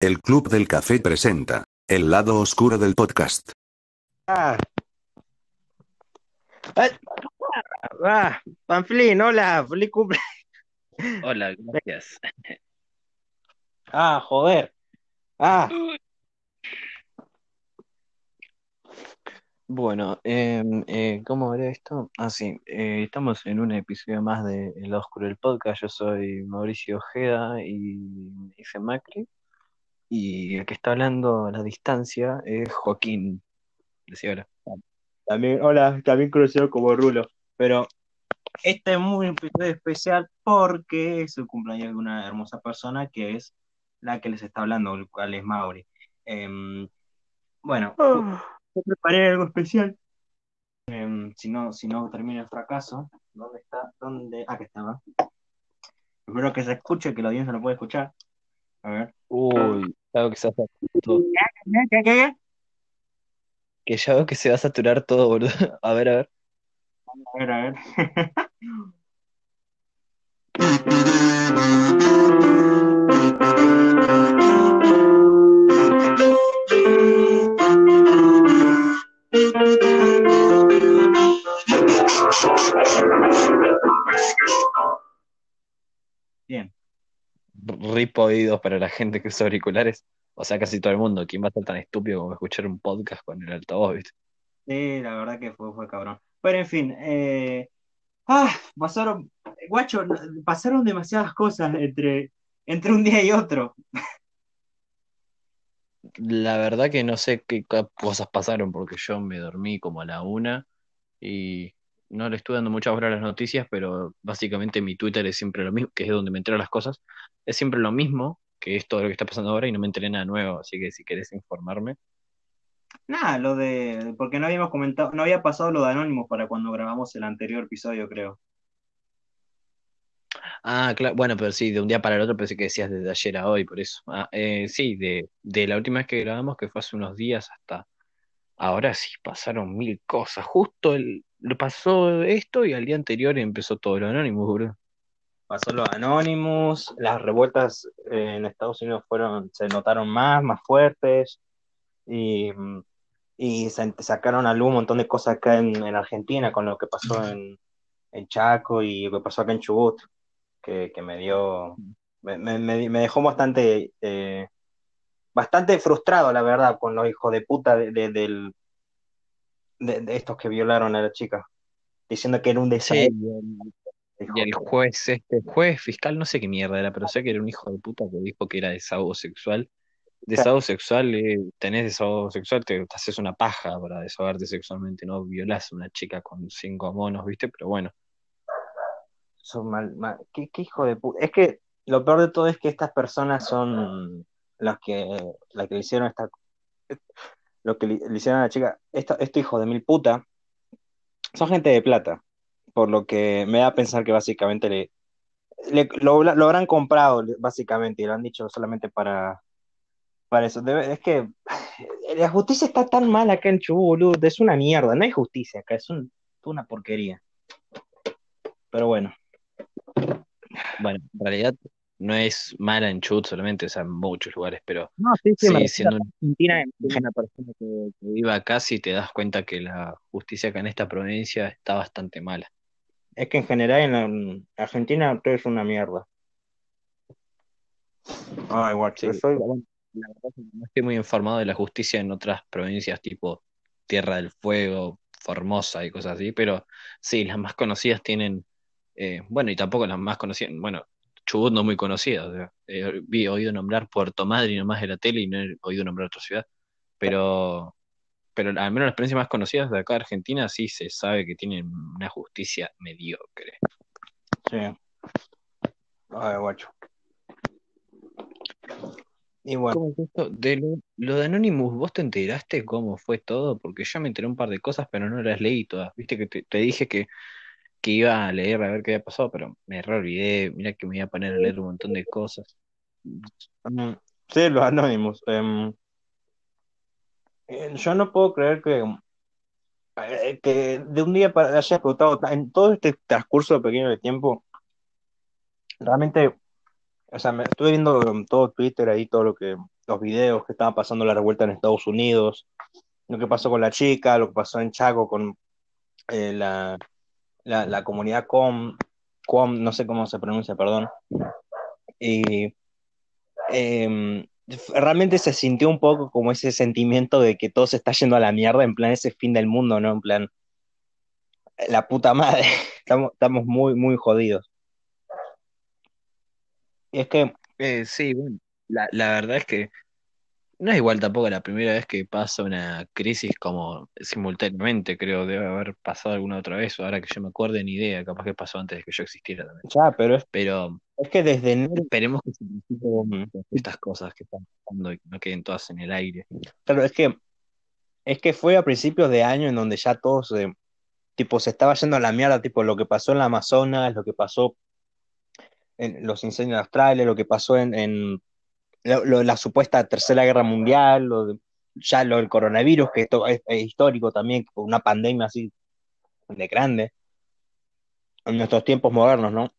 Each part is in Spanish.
El Club del Café presenta El lado oscuro del podcast. Ah. Ah, ah, Panflín, hola, feliz cumple. Hola, gracias. Ah, joder. Ah, Bueno, em, eh, ¿cómo era esto? Ah, sí, eh, estamos en un episodio más de El lado oscuro del podcast. Yo soy Mauricio Ojeda y me dice Macri. Y el que está hablando a la distancia es Joaquín. Decía hola. también, hola, también conocido como Rulo. Pero este es muy especial porque es el cumpleaños de una hermosa persona que es la que les está hablando, el cual es Mauri. Em, bueno, yo preparé algo especial. Em, si no, si no termina el fracaso, ¿dónde está? ¿Dónde? Aquí estaba. Espero que se escuche, que la audiencia lo puede escuchar. A ver. Uy, ya veo que se va a saturar todo. ¿Qué, qué, qué? Que ya veo que se va a saturar todo, boludo. A ver, a ver. A ver, a ver. Bien. Rip oídos para la gente que usa auriculares. O sea, casi todo el mundo. ¿Quién va a ser tan estúpido como escuchar un podcast con el altavoz, viste? Sí, la verdad que fue, fue cabrón. Pero en fin, eh, ah, pasaron, guacho, pasaron demasiadas cosas entre, entre un día y otro. La verdad que no sé qué co- cosas pasaron porque yo me dormí como a la una y no le estuve dando mucha hora a las noticias, pero básicamente mi Twitter es siempre lo mismo, que es donde me entero las cosas, es siempre lo mismo, que es todo lo que está pasando ahora y no me enteré nada nuevo, así que si querés informarme. Nada, lo de, porque no habíamos comentado, no había pasado lo de Anonymous para cuando grabamos el anterior episodio, creo. Ah, claro, bueno, pero sí, de un día para el otro pensé que decías desde ayer a hoy, por eso. Ah, eh, sí, de, de la última vez que grabamos, que fue hace unos días hasta ahora sí, pasaron mil cosas. Justo el, pasó esto y al día anterior empezó todo lo anónimo, bro. Pasó lo de Anonymous, las revueltas eh, en Estados Unidos fueron, se notaron más, más fuertes, y, mm, y sacaron a luz un montón de cosas acá en, en Argentina con lo que pasó en, en Chaco y lo que pasó acá en Chubut, que, que me dio, me- me- me dejó bastante, eh, bastante frustrado, la verdad, con los hijos de puta de, de- del- de- de estos que violaron a la chica, diciendo que era un Sí, deseo. y el juez, este juez fiscal, no sé qué mierda era, pero sé que era un hijo de puta que dijo que era desahogo sexual. Desahogo sexual, eh, tenés desahogo sexual, te, te haces una paja para desahogarte sexualmente, no violás a una chica con cinco monos, ¿viste? Pero bueno, Son mal, mal- ¿Qué, qué hijo de puta? Es que lo peor de todo es que estas personas son las que, las que le hicieron esta, lo que le, hicieron a la chica, esta, este hijo de mil puta, son gente de plata, por lo que me da a pensar que básicamente le, lo, habrán comprado, básicamente, y lo han dicho solamente para, para eso. Es que la justicia está tan mal acá en Chubut, boludo, es una mierda, no hay justicia acá, es un- una porquería. Pero bueno. bueno, en realidad no es mala en Chubut solamente, o sea, en muchos lugares, pero No, sí, sí, me siendo un- Argentina una persona que, que vive acá, sí te das cuenta que la justicia acá en esta provincia está bastante mala. Es que en general en, la- Argentina todo es una mierda. Ay, guacho, Sí, soy- la verdad es que no estoy muy informado de la justicia en otras provincias tipo Tierra del Fuego, Formosa y cosas así, pero sí, las más conocidas tienen, eh, bueno, y tampoco las más conocidas, bueno, Chubut no es muy conocida, o sea, eh, vi, he oído nombrar Puerto Madryn nomás de la tele y no he oído nombrar otra ciudad, pero, pero al menos las provincias más conocidas de acá de Argentina sí se sabe que tienen una justicia mediocre. Sí. Ay, guacho. Y bueno, ¿Cómo es esto? De lo, lo de Anonymous, ¿vos te enteraste cómo fue todo? Porque yo me enteré un par de cosas, pero no las leí todas. Viste que te, te dije que, que iba a leer a ver qué había pasado, pero me re olvidé. Mira que me iba a poner a leer un montón de cosas. sí, los anónimos. em, eh, yo no puedo creer que, eh, que de un día para haya explotado ta- en todo este transcurso pequeño de tiempo. Realmente, o sea, me estuve viendo todo Twitter ahí, todo lo que los videos que estaban pasando la revuelta en Estados Unidos, lo que pasó con la chica, lo que pasó en Chaco con eh, la, la, comunidad com, com, no sé cómo se pronuncia, perdón. Y em, realmente se sintió un poco como ese sentimiento de que todo se está yendo a la mierda, en plan ese fin del mundo, ¿no? En plan, la puta madre, estamos, estamos muy, muy jodidos. Y es que... Eh, sí, bueno, la, la verdad es que no es igual tampoco la primera vez que pasa una crisis como simultáneamente, creo, debe haber pasado alguna otra vez, o ahora que yo me acuerde, ni idea, capaz que pasó antes de que yo existiera también. Ya, pero es, Pero es que desde enero, esperemos que se estas cosas que están pasando y que no queden todas en el aire. claro, es que, es que fue a principios de año en donde ya todos, eh, tipo, se estaba yendo a la mierda, tipo, lo que pasó en la Amazonas, lo que pasó en los incendios australes, lo que pasó en, en lo- la supuesta tercera guerra mundial, lo ya lo del coronavirus, que esto es, histórico también, una pandemia así de grande en nuestros tiempos modernos, ¿no?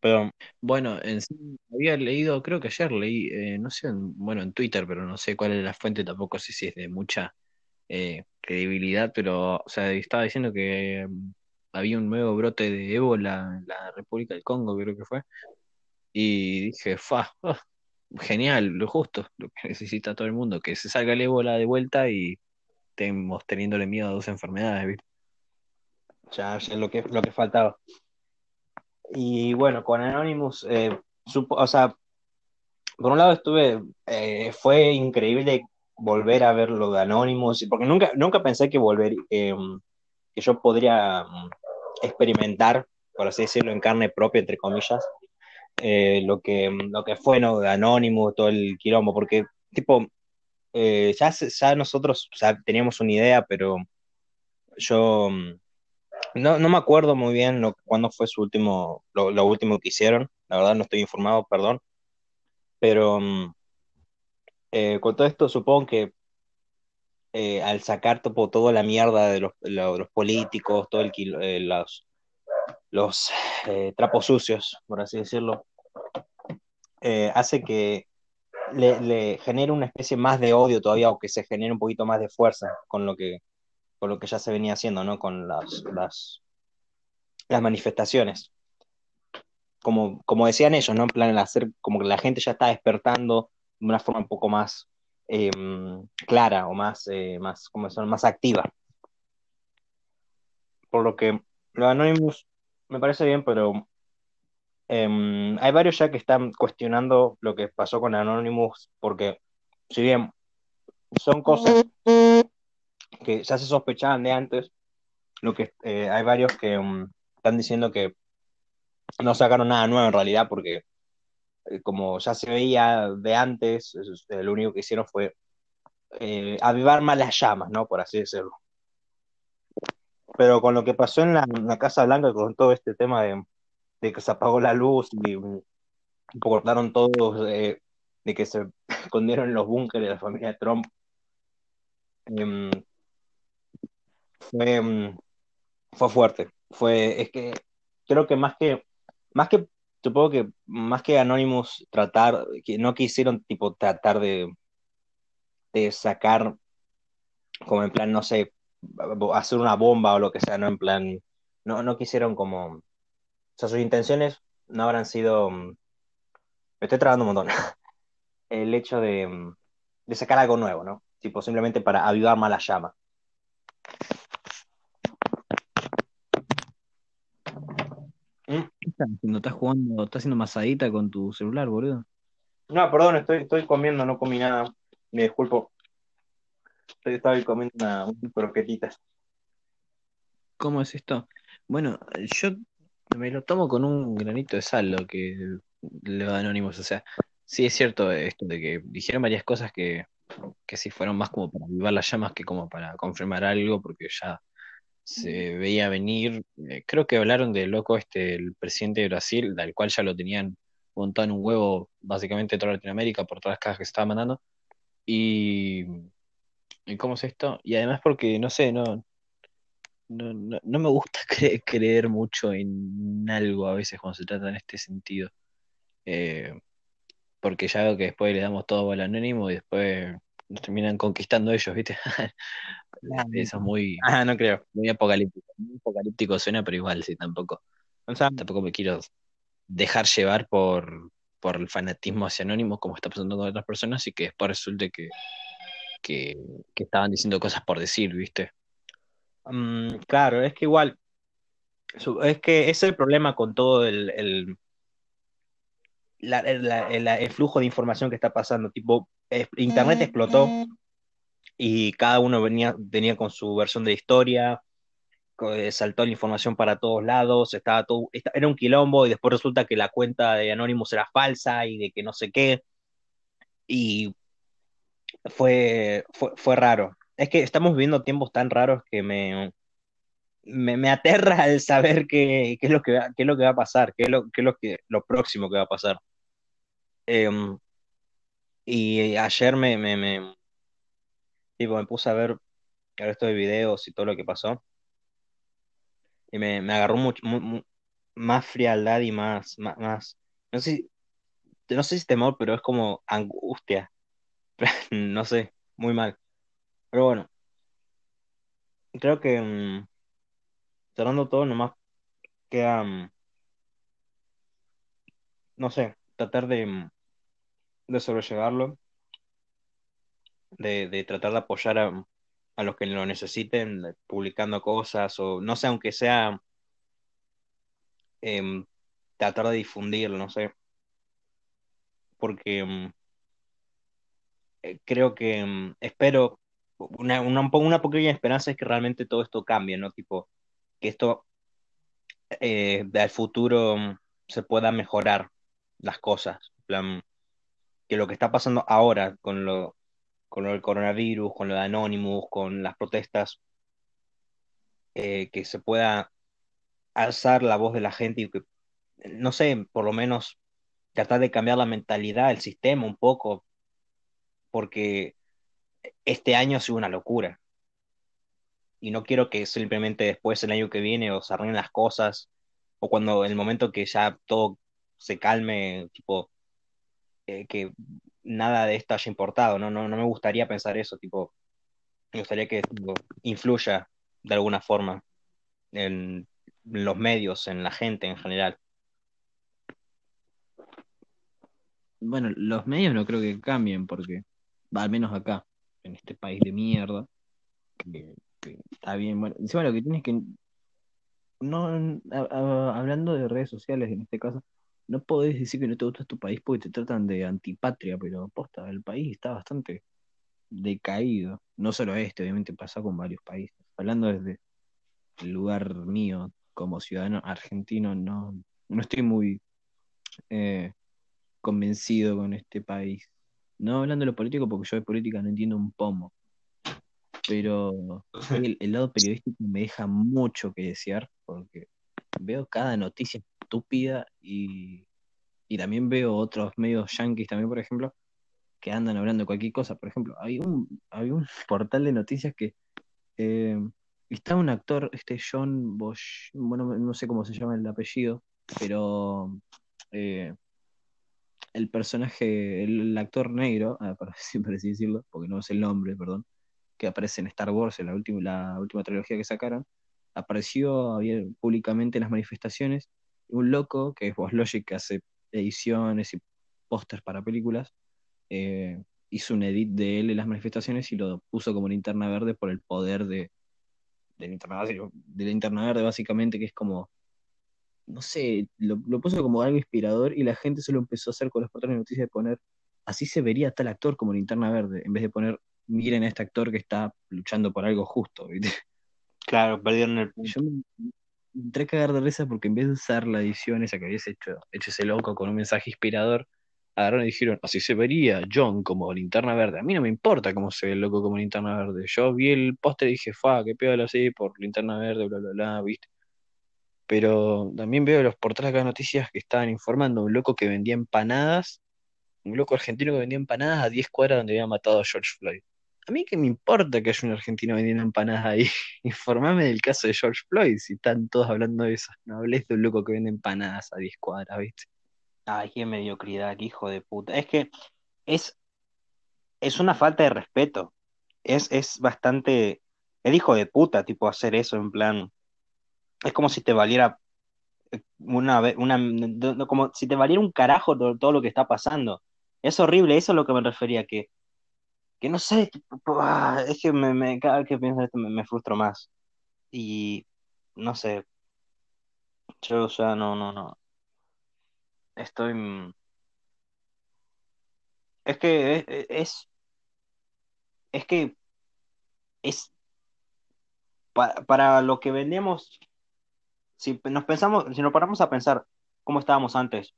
Pero Bueno, en había leído, creo que ayer leí, eh, no sé, en- bueno, en Twitter, pero no sé cuál es la fuente, tampoco sé si es de mucha eh, credibilidad, pero, o sea, estaba diciendo que mm, había un nuevo brote de ébola en la República del Congo, creo que fue, y dije, fa, genial, lo justo, lo que necesita todo el mundo, que se salga el ébola de vuelta y estemos teniéndole miedo a dos enfermedades, ya, ya es lo que, lo que faltaba. Y bueno, con Anonymous, eh, supo- o sea, por un lado estuve, eh, fue increíble volver a ver lo de Anonymous, porque nunca, nunca pensé que volver, eh, que yo podría mm, experimentar, por así decirlo, en carne propia, entre comillas, eh, lo que, lo que fue, ¿no? Anonymous, todo el quilombo, porque, tipo, eh, ya, ya nosotros o sea, teníamos una idea, pero yo mm, no, no me acuerdo muy bien lo, cuándo fue su último, lo, lo último que hicieron, la verdad no estoy informado, perdón, pero mm, eh, con todo esto supongo que eh, al sacar tipo, toda la mierda de los, lo- los políticos, todo el, eh, los, los eh, trapos sucios, por así decirlo, eh, hace que le, genere una especie más de odio todavía, o que se genere un poquito más de fuerza con lo que, con lo que ya se venía haciendo, ¿no? Con las, las, las manifestaciones. Como, como decían ellos, ¿no? En plan, el hacer como que la gente ya está despertando de una forma un poco más eh, clara o más, eh, más, ¿cómo son? más activa. Por lo que lo de Anonymous me parece bien, pero eh, hay varios ya que están cuestionando lo que pasó con Anonymous, porque si bien son cosas que ya se sospechaban de antes, lo que eh, hay varios que um, están diciendo que no sacaron nada nuevo en realidad, porque eh, como ya se veía de antes, es- lo único que hicieron fue eh, avivar más las llamas, ¿no? Por así decirlo. Pero con lo que pasó en la, Casa Blanca, con todo este tema de, que se apagó la luz y cortaron todos, eh, de que se escondieron en los búnkeres de la familia Trump, em, fue, mm, fue fuerte. Fue, es que creo que más que, más que, supongo que más que Anonymous tratar, que no quisieron tipo tratar de, de sacar, como en plan, no sé, hacer una bomba o lo que sea, no en plan, no, no quisieron como, o sea, sus intenciones no habrán sido, mm, me estoy trabando un montón, el hecho de, mm, de sacar algo nuevo, ¿no? Tipo, simplemente para avivar más la llama. Mm. ¿Qué estás haciendo? ¿Estás jugando, estás haciendo masadita con tu celular, boludo? No, perdón, estoy, estoy comiendo, no comí nada. Me disculpo. Estaba comiendo una, unas croquetitas. ¿Cómo es esto? Bueno, yo me lo tomo con un granito de sal lo que le da Anonymous. O sea, sí es cierto esto de que dijeron varias cosas que, que sí fueron más como para avivar las llamas que como para confirmar algo, porque ya se veía venir. Eh, creo que hablaron del loco este, el presidente de Brasil, del cual ya lo tenían montado en un huevo básicamente toda Latinoamérica por todas las cajas que se estaban mandando. ¿y cómo es esto? Y además porque, no sé, no, no, no, no me gusta cre- creer mucho en algo a veces cuando se trata en este sentido. Eh, porque ya veo que después le damos todo al anónimo y después nos terminan conquistando ellos, ¿viste? Eso es muy, Ah, no creo. muy apocalíptico. Muy apocalíptico suena, pero igual, sí, tampoco. O sea, Tampoco me quiero dejar llevar por, por el fanatismo hacia anónimo, como está pasando con otras personas, y que después resulte que, que, estaban diciendo cosas por decir, ¿viste? mm, claro, es que igual, es que es el problema con todo el, el, flujo de información que está pasando. Tipo, Internet explotó y cada uno venía, venía con su versión de la historia, eh, saltó la información para todos lados, estaba todo, era un quilombo y después resulta que la cuenta de Anonymous era falsa y de que no sé qué. Y fue, fue, fue raro. Es que estamos viviendo tiempos tan raros que me, me, me aterra el saber qué, qué es lo que va, qué es lo que va a pasar, qué es lo, qué es lo que, lo próximo que va a pasar. Em, y ayer me, me, me, tipo, me puse a ver el resto de videos y todo lo que pasó. Y me, me agarró mucho, mu- mu- más frialdad y más, más, más, no sé, no sé si temor, pero es como angustia. No sé, muy mal. Pero bueno, creo que mm, cerrando todo, nomás queda, mm, no sé, tratar de, mm, de sobrellevarlo, de, de tratar de apoyar a, a los que lo necesiten, publicando cosas, o no sé, aunque sea em, tratar de difundirlo, no sé, porque creo que mm, espero, una, una, una pequeña esperanza es que realmente todo esto cambie, ¿no? Tipo, que esto eh, al futuro mm, se pueda mejorar las cosas. Que lo que está pasando ahora con lo, con lo del coronavirus, con lo de Anonymous, con las protestas, eh, que se pueda alzar la voz de la gente y que, no sé, por lo menos tratar de cambiar la mentalidad, el sistema un poco, porque este año ha sido una locura. Y no quiero que simplemente después, el año que viene, o se arreglen las cosas, o cuando el momento que ya todo se calme, tipo, eh, que nada de esto haya importado, ¿no? No, no me gustaría pensar eso, tipo, me gustaría que tipo, influya de alguna forma en los medios, en la gente en general. Bueno, los medios no creo que cambien porque, al menos acá, en este país de mierda, que, está bien, bueno, encima lo que tienes que, no, hablando de redes sociales en este caso, no podés decir que no te gusta tu país porque te tratan de antipatria, pero posta, el país está bastante decaído. No solo este, obviamente pasa con varios países. Hablando desde el lugar mío como ciudadano argentino, no, no estoy muy eh, convencido con este país. No hablando de lo político, porque yo de política no entiendo un pomo, pero el, lado periodístico me deja mucho que desear, porque veo cada noticia estúpida y, y también veo otros medios yanquis también, por ejemplo, que andan hablando de cualquier cosa. Por ejemplo, hay un, hay un portal de noticias que eh, está un actor, este John Bosch, bueno, no sé cómo se llama el apellido, pero eh, el personaje, el, actor negro, ah, así, por así decirlo, porque no es el nombre, perdón, que aparece en Star Wars, en la última, la última trilogía que sacaron, apareció abier- públicamente en las manifestaciones. Un loco, que es Boss Logic, que hace ediciones y pósters para películas, eh, hizo un edit de él en las manifestaciones y lo puso como linterna verde por el poder de, de, linterna, verde, de linterna verde, básicamente, que es como, no sé, lo, lo puso como algo inspirador y la gente se lo empezó a hacer con los portales de noticias de poner, así se vería tal actor como linterna verde, en vez de poner, miren a este actor que está luchando por algo justo, ¿viste? Claro, perdieron el punto. Yo me, me entré a cagar de risa porque en vez de usar la edición esa que habías hecho, hecho ese loco con un mensaje inspirador, agarraron y dijeron, así se vería John como linterna verde. A mí no me importa cómo se ve el loco como linterna verde. Yo vi el póster y dije, fa, qué pedo así por linterna verde, bla, bla, bla, viste. Pero también veo los portales acá de noticias que estaban informando un loco que vendía empanadas, un loco argentino que vendía empanadas a 10 cuadras donde había matado a George Floyd. A mí qué me importa que haya un argentino vendiendo empanadas ahí. Informame del caso de George Floyd, si están todos hablando de eso. No hables de un loco que vende empanadas a 10 cuadras, ¿viste? Ay, qué mediocridad, qué hijo de puta. Es que es, es una falta de respeto. Es, es bastante. Es hijo de puta, tipo, hacer eso en plan. Es como si te valiera eh, una una, como si te valiera un carajo todo, todo lo que está pasando. Es horrible, eso es lo que me refería, que, que no sé, ah, es que me, me- cada vez que pienso esto me, me frustro más. Y no sé, yo ya no, no, no. Estoy. mm, Es que es, es, es que es pa- para lo que vendemos, si nos pensamos, si nos paramos a pensar cómo estábamos antes,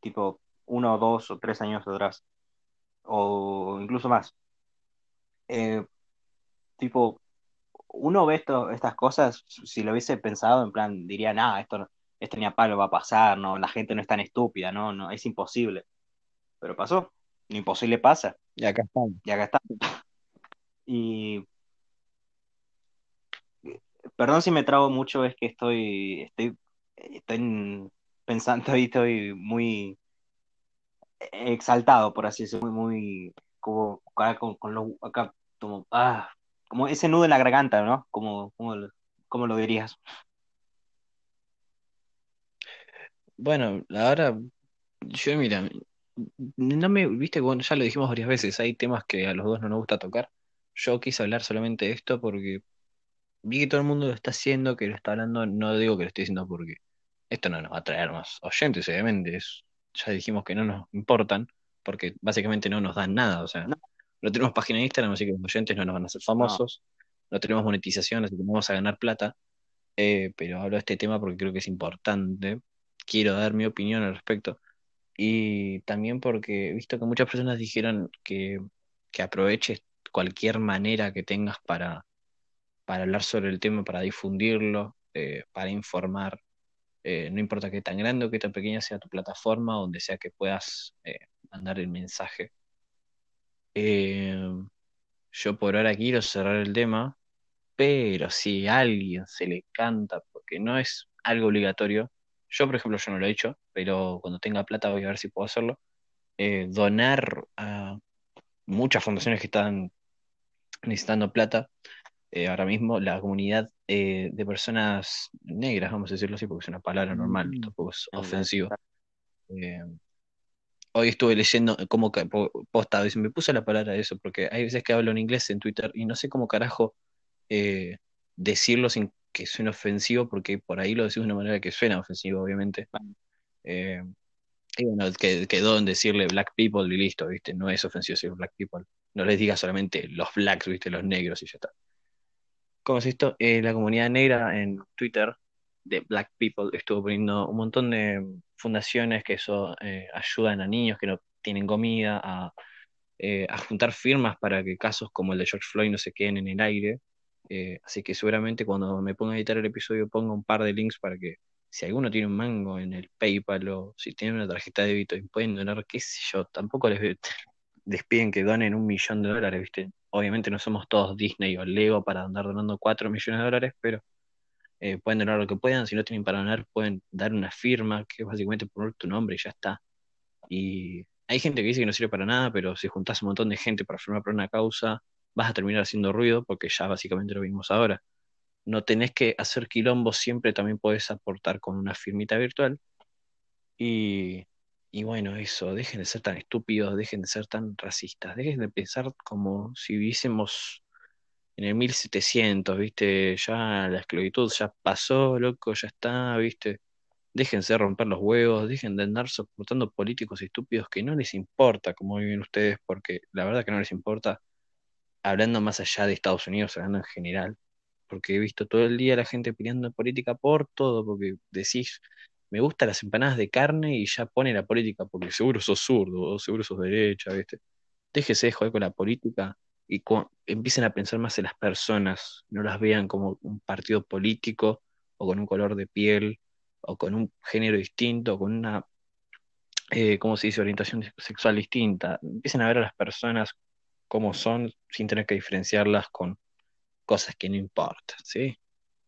tipo uno, dos o tres años atrás, o incluso más, eh, tipo, uno ve esto, estas cosas, si lo hubiese pensado, en plan, diría, nada, esto, esto ni a palo va a pasar, no, la gente no es tan estúpida, no, no, es imposible. Pero pasó, lo imposible pasa, Y acá estamos. y acá está. Y perdón si me trago mucho, es que estoy, estoy, estoy pensando y estoy muy exaltado, por así decirlo, muy, muy, como, con, los, acá, como, ah, como ese nudo en la garganta, ¿no? Como, como, como lo dirías. Bueno, ahora yo, mira, no me, viste, bueno, ya lo dijimos varias veces, hay temas que a los dos no nos gusta tocar. Yo quise hablar solamente de esto porque vi que todo el mundo lo está haciendo, que lo está hablando, no digo que lo estoy diciendo porque esto no nos va a traer más oyentes, obviamente, es- ya dijimos que no nos importan, porque básicamente no nos dan nada, o sea, No, no tenemos página de Instagram, así que los oyentes no nos van a hacer no, famosos, no tenemos monetización, así que no vamos a ganar plata, eh, pero hablo de este tema porque creo que es importante, quiero dar mi opinión al respecto, y también porque he visto que muchas personas dijeron que, que aproveches cualquier manera que tengas para para hablar sobre el tema, para difundirlo, eh, para informar. Eh, no importa qué tan grande o qué tan pequeña sea tu plataforma, donde sea que puedas eh, mandar el mensaje. Eh, yo por ahora quiero cerrar el tema, pero si a alguien se le canta, porque no es algo obligatorio, yo por ejemplo yo no lo he hecho, pero cuando tenga plata voy a ver si puedo hacerlo, donar a muchas fundaciones que están necesitando plata eh, ahora mismo la comunidad eh, de personas negras, vamos a decirlo así, porque es una palabra normal, Mm, tampoco es anda, ofensivo. Eh, hoy estuve leyendo cómo ca- po- posta, y se me puse la palabra de eso, porque hay veces que hablo en inglés en Twitter y no sé cómo carajo decirlo sin que suene ofensivo, porque por ahí lo decís de una manera que suena ofensivo, obviamente. Y bueno, que- quedó en decirle black people y listo, ¿viste? No es ofensivo decir black people. No les digas solamente los blacks, ¿viste? Los negros y ya está. ¿Cómo es esto? Eh, la comunidad negra en Twitter de Black People estuvo poniendo un montón de fundaciones que eso eh, ayudan a niños que no tienen comida, a, eh, a juntar firmas para que casos como el de George Floyd no se queden en el aire. Eh, así que seguramente cuando me ponga a editar el episodio ponga un par de links para que si alguno tiene un mango en el PayPal o si tiene una tarjeta de débito y pueden donar, qué sé yo, tampoco les, les piden que donen un millón de dólares, ¿viste? Obviamente no somos todos Disney o Lego para andar donando cuatro millones de dólares, pero eh, pueden donar lo que puedan. Si no tienen para donar, pueden dar una firma, que es básicamente poner tu nombre y ya está. Y hay gente que dice que no sirve para nada, pero si juntás un montón de gente para firmar por una causa, vas a terminar haciendo ruido, porque ya básicamente lo vimos ahora. No tenés que hacer quilombo, siempre también podés aportar con una firmita virtual. Y, y bueno, eso, dejen de ser tan estúpidos, dejen de ser tan racistas, dejen de pensar como si viviésemos en el 1700, ¿viste? Ya la esclavitud ya pasó, loco, ya está, ¿viste? Déjense romper los huevos, dejen de andar soportando políticos estúpidos que no les importa cómo viven ustedes, porque la verdad que no les importa, hablando más allá de Estados Unidos, hablando en general, porque he visto todo el día la gente peleando política por todo, porque decís, me gustan las empanadas de carne y ya pone la política, porque seguro sos zurdo, seguro sos derecha, ¿viste? Déjese de joder con la política y empiecen a pensar más en las personas, no las vean como un partido político o con un color de piel o con un género distinto o con una, eh, ¿cómo se dice?, orientación sexual distinta. Empiecen a ver a las personas como son sin tener que diferenciarlas con cosas que no importan, ¿sí?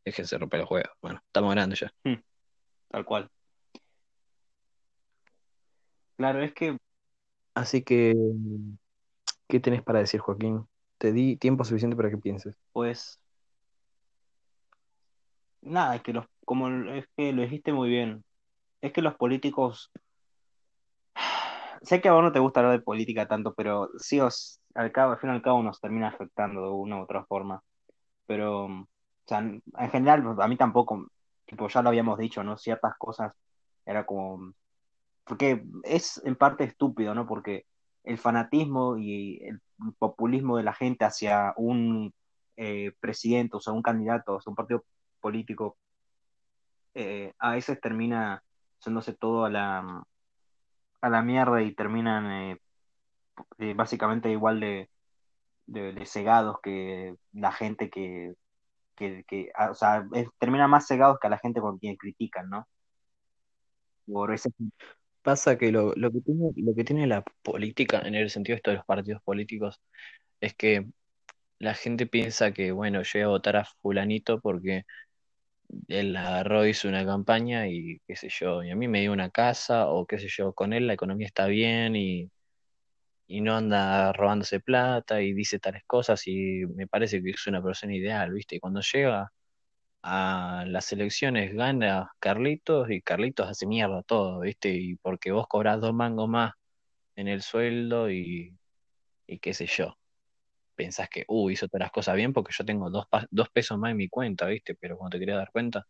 Déjense romper los huevos. Bueno, estamos grandes ya. Hmm, tal cual. Claro, es que, Así que, ¿qué tenés para decir, Joaquín? Te di tiempo suficiente para que pienses. pues, nada, es que los, como es que lo dijiste muy bien, es que los políticos, sé que a vos no te gusta hablar de política tanto, pero sí os, al cabo, al fin y al cabo nos termina afectando de una u otra forma. Pero, o sea, en general, a mí tampoco, tipo, ya lo habíamos dicho, ¿no? Ciertas cosas era como, porque es en parte estúpido, ¿no? Porque el fanatismo y el populismo de la gente hacia un eh, presidente, o sea, un candidato, o sea, un partido político, eh, a veces termina haciéndose todo a la, a la mierda y terminan eh, básicamente igual de, de cegados que la gente que, que, que ah, o sea, es- más cegados que a la gente con quien critican, ¿no? Por ese, Pasa que lo, lo que tiene, lo que tiene la política, en el sentido de esto de los partidos políticos, es que la gente piensa que, bueno, yo voy a votar a fulanito porque él agarró, hizo una campaña y qué sé yo, y a mí me dio una casa o qué sé yo, con él la economía está bien y, y no anda robándose plata y dice tales cosas y me parece que es una persona ideal, ¿viste? Y cuando llega a las elecciones gana Carlitos y Carlitos hace mierda todo, ¿viste? Y porque vos cobrás dos mangos más en el sueldo y, y qué sé yo. Pensás que, uh, hizo todas las cosas bien porque yo tengo dos, dos pesos más en mi cuenta, ¿viste? Pero cuando te quería dar cuenta,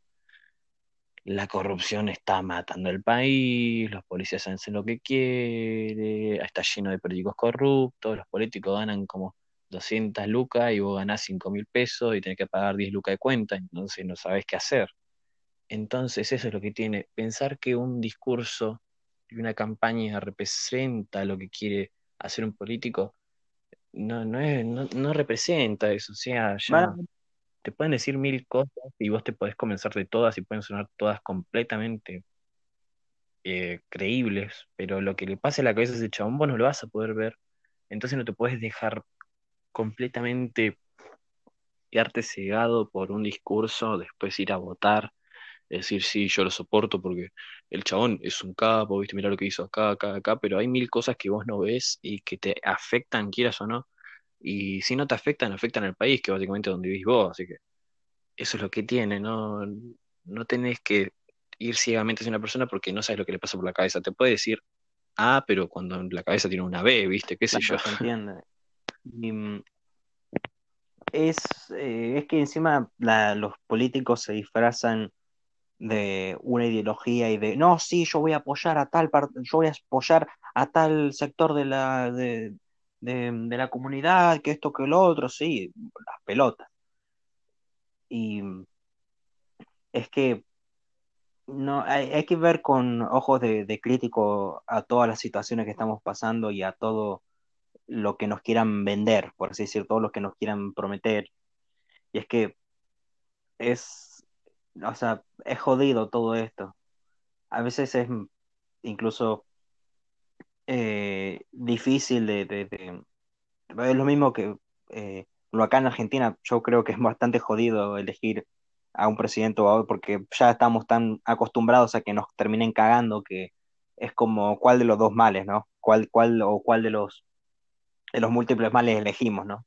la corrupción está matando el país, los policías hacen lo que quiere, está lleno de políticos corruptos, los políticos ganan como 200 lucas y vos ganás 5 mil pesos y tenés que pagar 10 lucas de cuenta, entonces no sabés qué hacer. Entonces eso es lo que tiene, pensar que un discurso y una campaña representa lo que quiere hacer un político, no, no es, no, no representa eso, o sea, te pueden decir mil cosas y vos te podés convencer de todas y pueden sonar todas completamente eh, creíbles, pero lo que le pasa a la cabeza a ese chabón vos no lo vas a poder ver, entonces no te puedes dejar completamente quedarte cegado por un discurso, después ir a votar, decir sí, yo lo soporto porque el chabón es un capo, viste, mira lo que hizo acá, acá, acá, pero hay mil cosas que vos no ves y que te afectan, quieras o no, y si no te afectan, afectan al país, que básicamente es donde vivís vos, así que eso es lo que tiene, no, no tenés que ir ciegamente hacia una persona porque no sabes lo que le pasa por la cabeza. Te puede decir A, pero cuando la cabeza tiene una B, ¿viste? ¿Qué sé yo? claro, se entiende. Y, mm, es, eh, es que encima la- los políticos se disfrazan de una ideología y de, no, sí, yo voy a apoyar a tal, par- yo voy a apoyar a tal sector de la, de, de, de la comunidad, que esto, que lo otro, sí, las pelotas. Y es que no, hay, hay que ver con ojos de, de crítico a todas las situaciones que estamos pasando y a todo lo que nos quieran vender, por así decir, todo lo que nos quieran prometer. Y es que es, o sea, es jodido todo esto. A veces es incluso eh, difícil de, Es lo mismo que eh, lo acá en Argentina, yo creo que es bastante jodido elegir a un presidente o a otro, porque ya estamos tan acostumbrados a que nos terminen cagando que es como cuál de los dos males, ¿no? ¿Cuál, cuál o cuál de los, de los múltiples males elegimos, ¿no?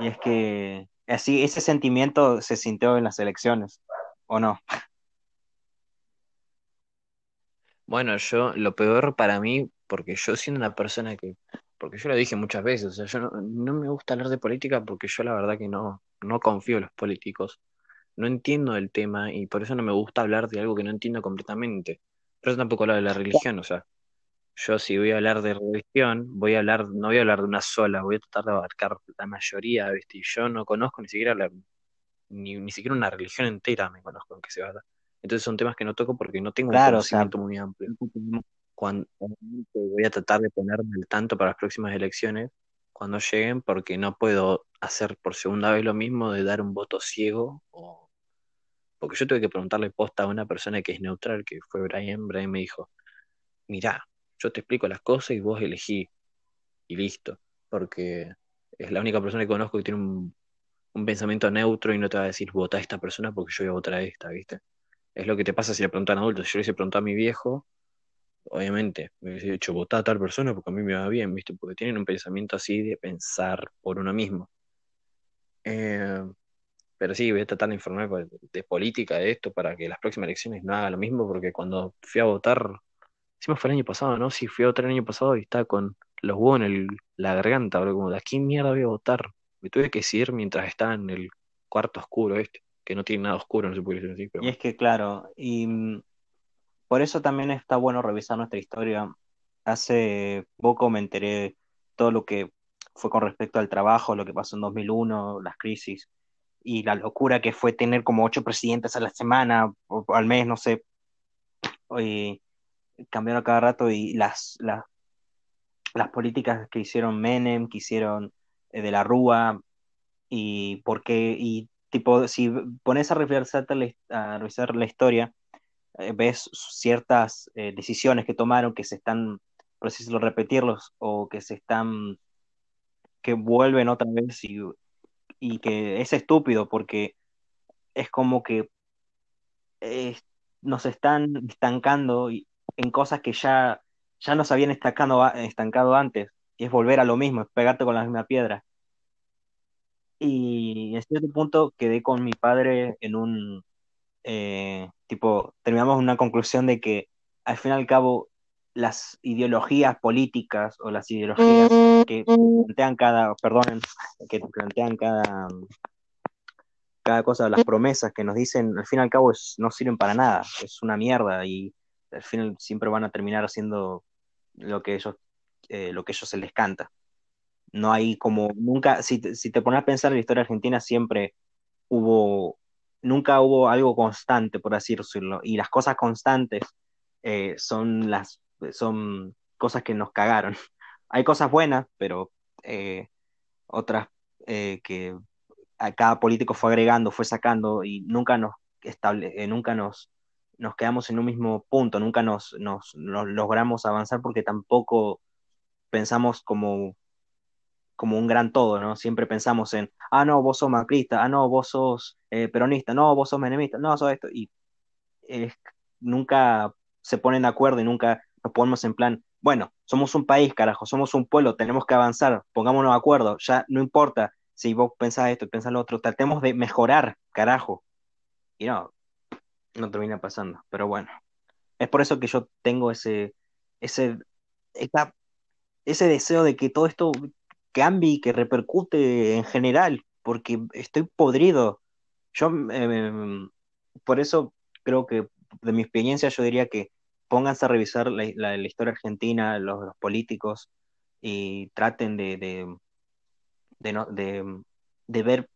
Y es que así, ese sentimiento se sintió en las elecciones, ¿o no? Bueno, yo, lo peor para mí, porque yo siendo una persona que, porque yo lo dije muchas veces, o sea, yo no, no me gusta hablar de política porque yo la verdad que no, no confío en los políticos, no entiendo el tema y por eso no me gusta hablar de algo que no entiendo completamente. Pero eso tampoco hablo de la religión, o sea, yo si voy a hablar de religión, voy a hablar, no voy a hablar de una sola, voy a tratar de abarcar la mayoría, ¿viste? Y yo no conozco ni siquiera la, ni, ni siquiera una religión entera me conozco en que se basa. Entonces son temas que no toco porque no tengo un Claro, o sea, conocimiento muy amplio. Voy a tratar de ponerme al tanto para las próximas elecciones, cuando lleguen, porque no puedo hacer por segunda vez lo mismo de dar un voto ciego, o... porque yo tuve que preguntarle posta a una persona que es neutral, que fue Brian, Brian me dijo, mirá, yo te explico las cosas y vos elegí, y listo, porque es la única persona que conozco que tiene un, pensamiento neutro y no te va a decir, vota a esta persona porque yo voy a votar a esta, ¿viste? Es lo que te pasa si le preguntan a adultos. Si yo le hubiese preguntado a mi viejo, obviamente, me hubiese dicho votar a tal persona porque a mí me va bien, ¿viste? Porque tienen un pensamiento así de pensar por uno mismo. Eh, pero sí, voy a tratar de informarme de, política de esto para que las próximas elecciones no haga lo mismo, porque cuando fui a votar, me fue el año pasado, ¿no? Sí, fui a votar el año pasado y estaba con los huevos en el- la garganta, bro, como de aquí mierda voy a votar. Me tuve que decidir mientras estaba en el cuarto oscuro este, que no tiene nada oscuro, no se puede decir así, pero Y es que, claro, y mm, por eso también está bueno revisar nuestra historia. Hace poco me enteré todo lo que fue con respecto al trabajo, lo que pasó en 2001, las crisis y la locura que fue tener como ocho presidentes a la semana o al mes, no sé, y cambiaron a cada rato y las, las, políticas que hicieron Menem, que hicieron eh, de la Rúa y por qué, y tipo, si pones a a revisar la historia, ves ciertas eh, decisiones que tomaron que se están, por así decirlo, repetirlos o que se están, que vuelven otra vez y, y que es estúpido porque es como que eh, nos están estancando en cosas que ya, ya nos habían estancado, estancado antes y es volver a lo mismo, es pegarte con la misma piedra. Y en cierto punto quedé con mi padre en un, eh, tipo, terminamos en una conclusión de que al fin y al cabo las ideologías políticas o las ideologías que plantean cada, perdonen, que plantean cada, cada cosa, las promesas que nos dicen, al fin y al cabo no sirven para nada, es una mierda y al final siempre van a terminar haciendo lo que ellos, eh, lo que ellos se les canta. No hay como, nunca, si si te pones a pensar en la historia argentina, siempre hubo, nunca hubo algo constante, por así decirlo, y las cosas constantes eh, son las, son cosas que nos cagaron. Hay cosas buenas, pero eh, otras eh, que a cada político fue agregando, fue sacando y nunca nos estable, nunca nos, nos quedamos en un mismo punto, nunca nos, nos, nos logramos avanzar porque tampoco pensamos como como un gran todo, ¿no? Siempre pensamos en, ah, no, vos sos macrista, ah, no, vos sos eh, peronista, no, vos sos menemista, no, sos esto, y nunca se ponen de acuerdo y nunca nos ponemos en plan, bueno, somos un país, carajo, somos un pueblo, tenemos que avanzar, pongámonos de acuerdo, ya no importa si vos pensás esto y pensás lo otro, tratemos de mejorar, carajo. Y no, no termina pasando, pero bueno, es por eso que yo tengo ese, ese, esa- ese deseo de que todo esto cambie y que repercute en general, porque estoy podrido. Yo, eh, por eso creo que de mi experiencia yo diría que pónganse a revisar la, historia argentina, los, políticos, y traten de, de, no- de- ver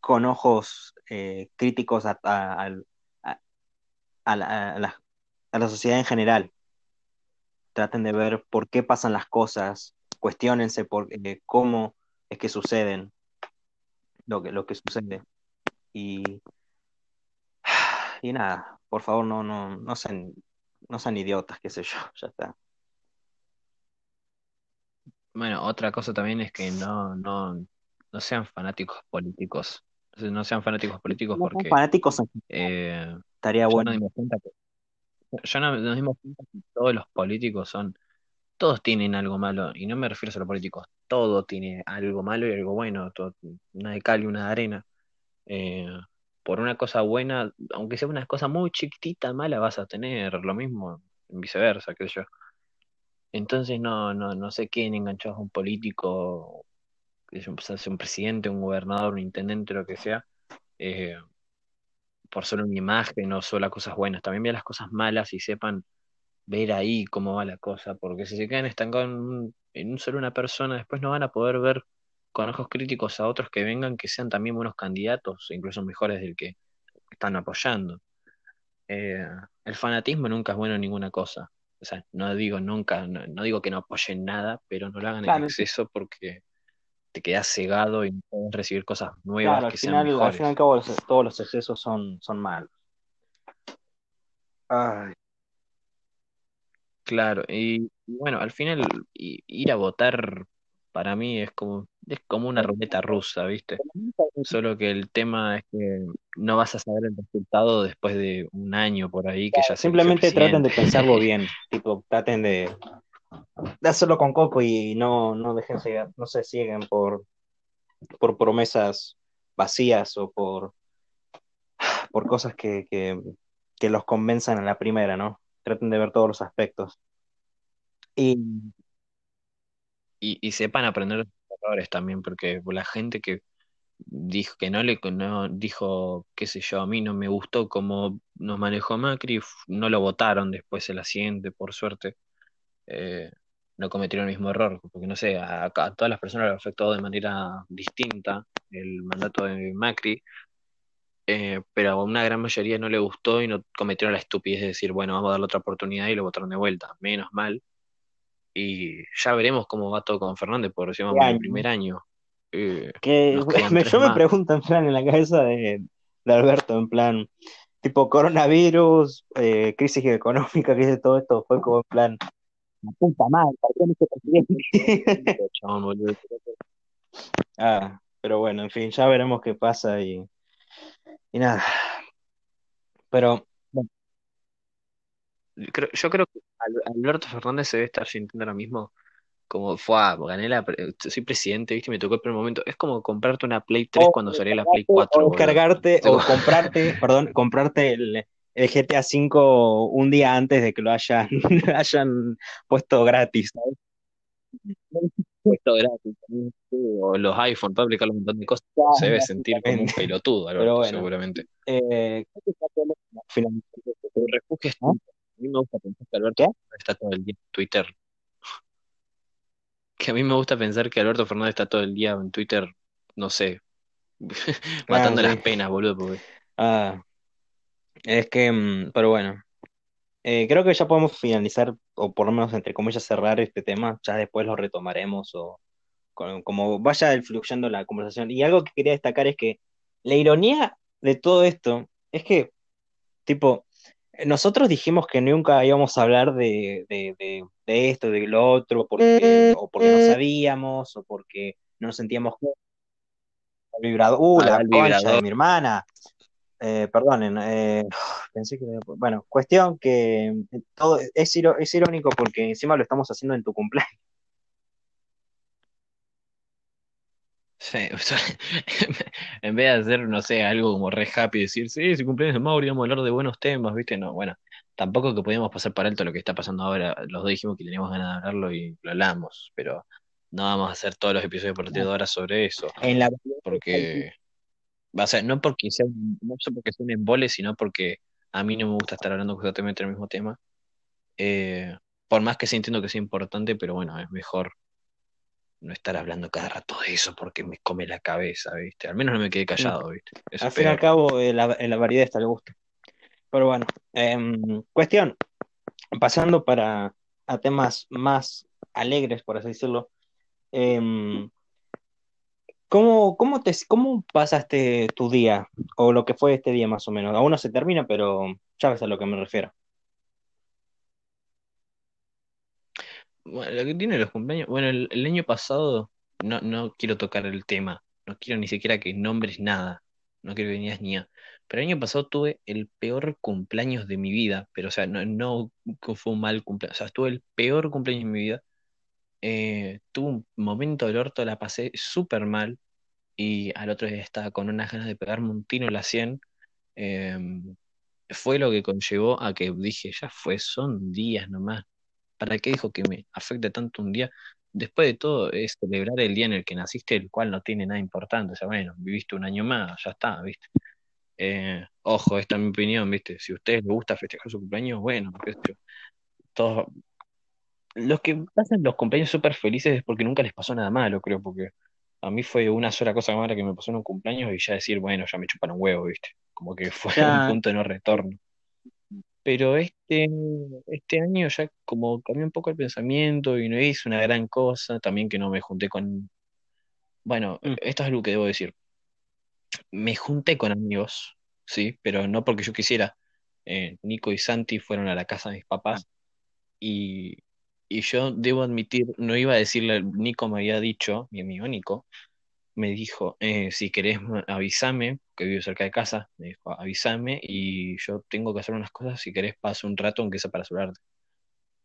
con ojos eh, críticos a la sociedad en general. Traten de ver por qué pasan las cosas, cuestionense por eh, cómo es que suceden lo que, lo que sucede. Y, y nada, por favor, no, no, no sean, no sean idiotas, qué sé yo, ya está. bueno, otra cosa también es que no, no, no sean fanáticos políticos. No sean fanáticos políticos No porque fanáticos, eh, estaría bueno. nos dimos cuenta que, ya no- nos dimos cuenta que todos los políticos son, todos tienen algo malo, y no me refiero solo a políticos, todo tiene algo malo y algo bueno, una de cal y una de arena. Eh, por una cosa buena, aunque sea una cosa muy chiquitita, mala, vas a tener lo mismo, viceversa, qué sé yo. Entonces no, no, no se queden enganchados a un político, que sea un presidente, un gobernador, un intendente, lo que sea, eh, por solo una imagen o solo cosas buenas. También vean las cosas malas y sepan ver ahí cómo va la cosa, porque si se quedan estancados en un, en un solo una persona, después no van a poder ver con ojos críticos a otros que vengan que sean también buenos candidatos, incluso mejores del que están apoyando. Eh, el fanatismo nunca es bueno en ninguna cosa. O sea, no digo nunca, no, no digo que no apoyen nada, pero no lo hagan en exceso porque te quedas cegado y no puedes recibir cosas nuevas claro, al que sean final, al mejores. fin y al cabo los- todos los excesos son, son malos. Ay, Claro, y, y bueno, al final i- ir a votar para mí es como es como una ruleta rusa, ¿viste? Solo que el tema es que no vas a saber el resultado después de un año por ahí que ya se Simplemente traten de pensarlo bien, tipo, traten de, de hacerlo con coco y no, no dejen no se cieguen por, por promesas vacías o por, por cosas que, que, que los convenzan en la primera, ¿no? Traten de ver todos los aspectos. Y y, sepan aprender los errores también, porque la gente que dijo que no le no, dijo, qué sé yo, a mí no me gustó cómo nos manejó Macri, no lo votaron después el siguiente, por suerte. Eh, no cometieron el mismo error, porque no sé, a, a todas las personas lo afectó de manera distinta el mandato de Macri, eh, pero a una gran mayoría no le gustó y no cometieron la estupidez de decir, bueno, vamos a darle otra oportunidad y lo votaron de vuelta. Menos mal, y ya veremos cómo va todo con Fernández, por decir el primer año. Eh, que yo me pregunto en plan en la cabeza de, Alberto, en plan, tipo coronavirus, eh, crisis económica, que todo esto fue como en plan, puta madre, ah, pero bueno, en fin, ya veremos qué pasa y, y nada. Pero yo creo que Alberto Fernández se debe estar sintiendo ahora mismo como fue, gané la, soy presidente, viste, me tocó el primer momento. Es como comprarte una Play 3 cuando salió la Play 4. O cargarte, o comprarte, perdón, comprarte el, GTA 5 un día antes de que lo hayan, hayan puesto gratis, Puesto gratis, o los iPhone para aplicar un montón de cosas. se debe sentir como un pelotudo, Alberto, seguramente. Eh, refugio a mí me gusta pensar que Alberto está todo el día en Twitter. Que a mí me gusta pensar que Alberto Fernández está todo el día en Twitter, no sé, matando las penas, boludo. Ah, es que, mm, pero bueno, eh, creo que ya podemos finalizar, o por lo menos entre comillas cerrar este tema, ya después lo retomaremos o como vaya fluyendo la conversación. Y algo que quería destacar es que la ironía de todo esto es que, tipo, nosotros dijimos que nunca íbamos a hablar de, esto, de lo otro, porque, o porque no sabíamos, o porque no nos sentíamos el vibrador, uh, la concha de mi hermana. Eh, perdonen, eh, pensé que bueno, cuestión que eh, todo es, es irónico porque encima lo estamos haciendo en tu cumpleaños. Sí, en vez de hacer, no sé, algo como re happy, decir, sí, si cumpleaños de Mauri, vamos a hablar de buenos temas, ¿viste? No, bueno, tampoco que podíamos pasar para alto lo que está pasando ahora. Los dos dijimos que teníamos ganas de hablarlo y lo hablamos, pero no vamos a hacer todos los episodios por partir de ahora sobre eso. En la... Porque, va a ser, no porque sea, no porque sea un embole, sino porque a mí no me gusta estar hablando constantemente del mismo tema. Eh, por más que sí entiendo que sea importante, pero bueno, es mejor no estar hablando cada rato de eso porque me come la cabeza, ¿viste? Al menos no me quedé callado, ¿viste? al fin y al cabo, en la, variedad está el gusto. Pero bueno, em, cuestión, pasando para a temas más alegres, por así decirlo. Em, ¿cómo, cómo, te, ¿Cómo pasaste tu día? O lo que fue este día más o menos. Aún no se termina, pero ya ves a lo que me refiero. Bueno, lo que tiene los cumpleaños. Bueno, el, año pasado no, no quiero tocar el tema. No quiero ni siquiera que nombres nada. No quiero que vengas ni a. Pero el año pasado tuve el peor cumpleaños de mi vida. Pero, o sea, no, no fue un mal cumpleaños. O sea, tuve el peor cumpleaños de mi vida. Eh, tuve un momento del orto, la pasé súper mal. Y al otro día estaba con unas ganas de pegarme un tiro en la 100. Em, fue lo que conllevó a que dije, ya fue, son días nomás, ¿Para qué dijo que me afecte tanto un día? Después de todo, es celebrar el día en el que naciste, el cual no tiene nada importante. O sea, bueno, viviste un año más, ya está, ¿viste? Eh, ojo, esta es mi opinión, ¿viste? Si a ustedes les gusta festejar su cumpleaños, bueno, qué sé. Todos... Los que pasan los cumpleaños súper felices es porque nunca les pasó nada malo, creo, porque a mí fue una sola cosa mala que me pasó en un cumpleaños y ya decir, bueno, ya me chupan un huevo, ¿viste? Como que fue un punto de no retorno. Pero este, este año ya como cambió un poco el pensamiento y no hice una gran cosa, también que no me junté con... Bueno, mm. esto es algo que debo decir. Me junté con amigos, sí, pero no porque yo quisiera. Eh, Nico y Santi fueron a la casa de mis papás y, y yo debo admitir, no iba a decirle, Nico me había dicho, mi amigo Nico, me dijo, eh, si querés avísame, que vivo cerca de casa, me dijo, avísame y yo tengo que hacer unas cosas, si querés paso un rato aunque sea para saludarte.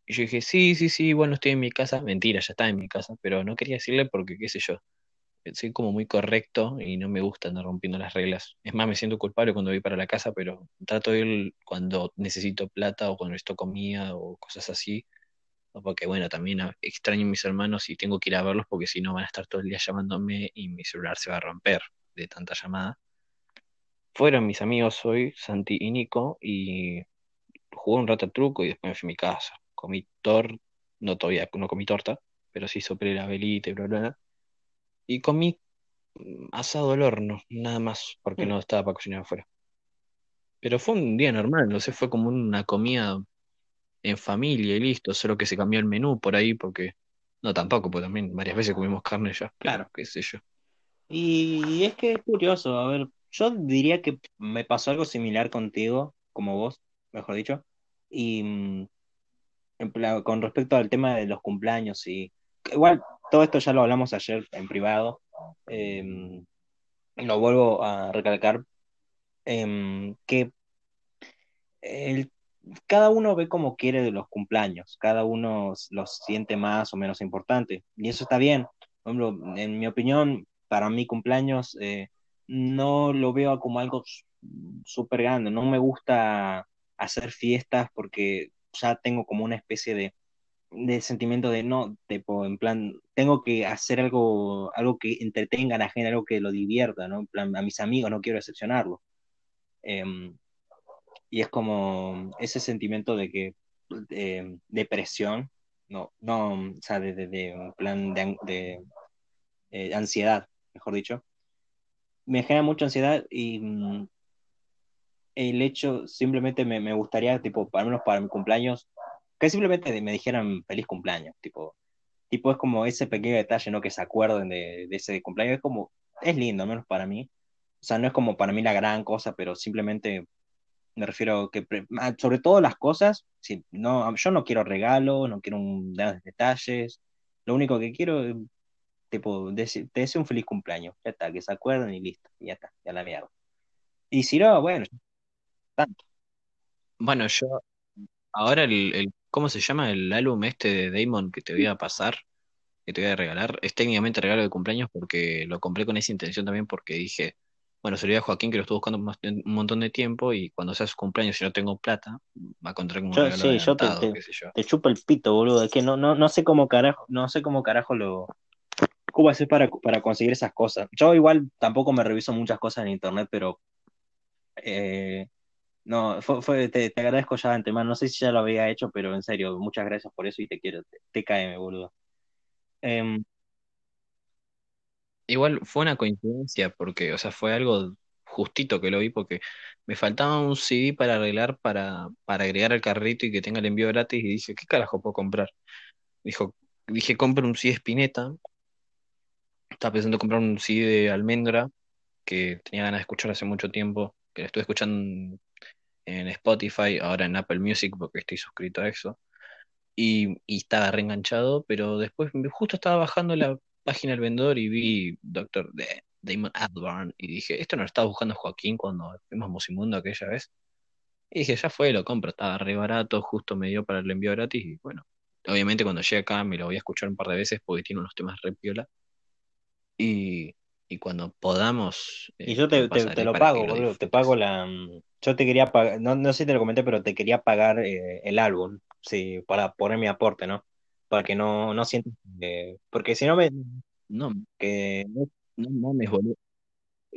Y yo dije, sí, sí, sí, bueno, estoy en mi casa, mentira, ya estaba en mi casa, pero no quería decirle porque, qué sé yo, soy como muy correcto y no me gusta andar rompiendo las reglas. Es más, me siento culpable cuando voy para la casa, pero trato de ir cuando necesito plata o cuando necesito comida o cosas así. Porque bueno, también extraño a mis hermanos y tengo que ir a verlos porque si no van a estar todo el día llamándome y mi celular se va a romper de tanta llamada. Fueron mis amigos hoy, Santi y Nico, y jugué un rato al truco y después me fui a mi casa. Comí tor, no todavía, no comí torta, pero sí soplé la velita y bla, bla, bla. Y comí mm, asado al horno, nada más, porque Mm. no estaba para cocinar afuera. Pero fue un día normal, no sé, fue como una comida en familia y listo, solo que se cambió el menú por ahí, porque no tampoco, porque también varias veces comimos carne ya, Claro. qué sé yo. Y es que es curioso, a ver, yo diría que me pasó algo similar contigo, como vos, mejor dicho, y mm, con respecto al tema de los cumpleaños y igual todo esto ya lo hablamos ayer en privado, eh, lo vuelvo a recalcar, em, que el- cada uno ve como quiere de los cumpleaños, cada uno los siente más o menos importante, y eso está bien. En mi opinión, para mi cumpleaños eh, no lo veo como algo súper grande, no me gusta hacer fiestas porque ya tengo como una especie de, de sentimiento de no, tipo, en plan, tengo que hacer algo, algo que entretenga a la gente, algo que lo divierta, ¿no? A mis amigos no quiero decepcionarlos. Em, y es como ese sentimiento de que de, de presión, no, no, o sea, de, de, un plan de, de, eh, ansiedad, mejor dicho, me genera mucha ansiedad y mm, el hecho simplemente me, me gustaría, tipo, al menos para mi cumpleaños, que simplemente me dijeran feliz cumpleaños, tipo, tipo es como ese pequeño detalle, ¿no? Que se acuerden de, de ese cumpleaños, es como, es lindo, al menos para mí. O sea, no es como para mí la gran cosa, pero simplemente me refiero que, sobre todo las cosas, si, no, yo no quiero regalo, no quiero un, detalles, lo único que quiero es, tipo, dese- te deseo un feliz cumpleaños, ya está, que se acuerden y listo, ya está, ya la mierda. Y si no, bueno, tanto. Bueno, yo ahora el, el- ¿cómo se llama el álbum este de Damon que te voy a pasar, que te voy a regalar? Es técnicamente regalo de cumpleaños porque lo compré con esa intención también porque dije, bueno, se lo voy a Joaquín que lo estuvo buscando más- un montón de tiempo y cuando sea su cumpleaños y no tengo plata, va a encontrar como un Yo, regalo sí, yo te, te, yo. te chupo el pito, boludo, es que no, no, no sé cómo carajo, no sé cómo carajo lo, cómo hacer para, para conseguir esas cosas. Yo igual tampoco me reviso muchas cosas en internet, pero eh, no, fue, fue- te, te agradezco ya de antemano. No sé si ya lo había hecho, pero en serio, muchas gracias por eso y te quiero. Te, TKM, boludo. Em, Igual fue una coincidencia porque, o sea, fue algo justito que lo vi porque me faltaba un CD para arreglar para, para agregar al carrito y que tenga el envío gratis y dije, ¿qué carajo puedo comprar? Dijo, dije, compra un CD Spinetta. Estaba pensando en comprar un CD de Almendra que tenía ganas de escuchar hace mucho tiempo, que lo estuve escuchando en Spotify, ahora en Apple Music porque estoy suscrito a eso. Y, y estaba reenganchado, pero después justo estaba bajando la página del vendedor y vi Doctor de Damon Albarn y dije, esto no lo estaba buscando Joaquín cuando fuimos a Musimundo aquella vez. Y dije, ya fue, lo compro, estaba re barato, justo me dio para el envío gratis y bueno, obviamente cuando llegue acá me lo voy a escuchar un par de veces porque tiene unos temas re piola y, y cuando podamos y eh, yo te te, lo te, pago, lo boludo. Te pago la. Yo te quería pagar, no, no sé si te lo comenté, pero te quería pagar eh, el álbum, sí, para poner mi aporte, ¿no? Para que no, no sientas que- Porque si no me. No, Que, no mames, boludo.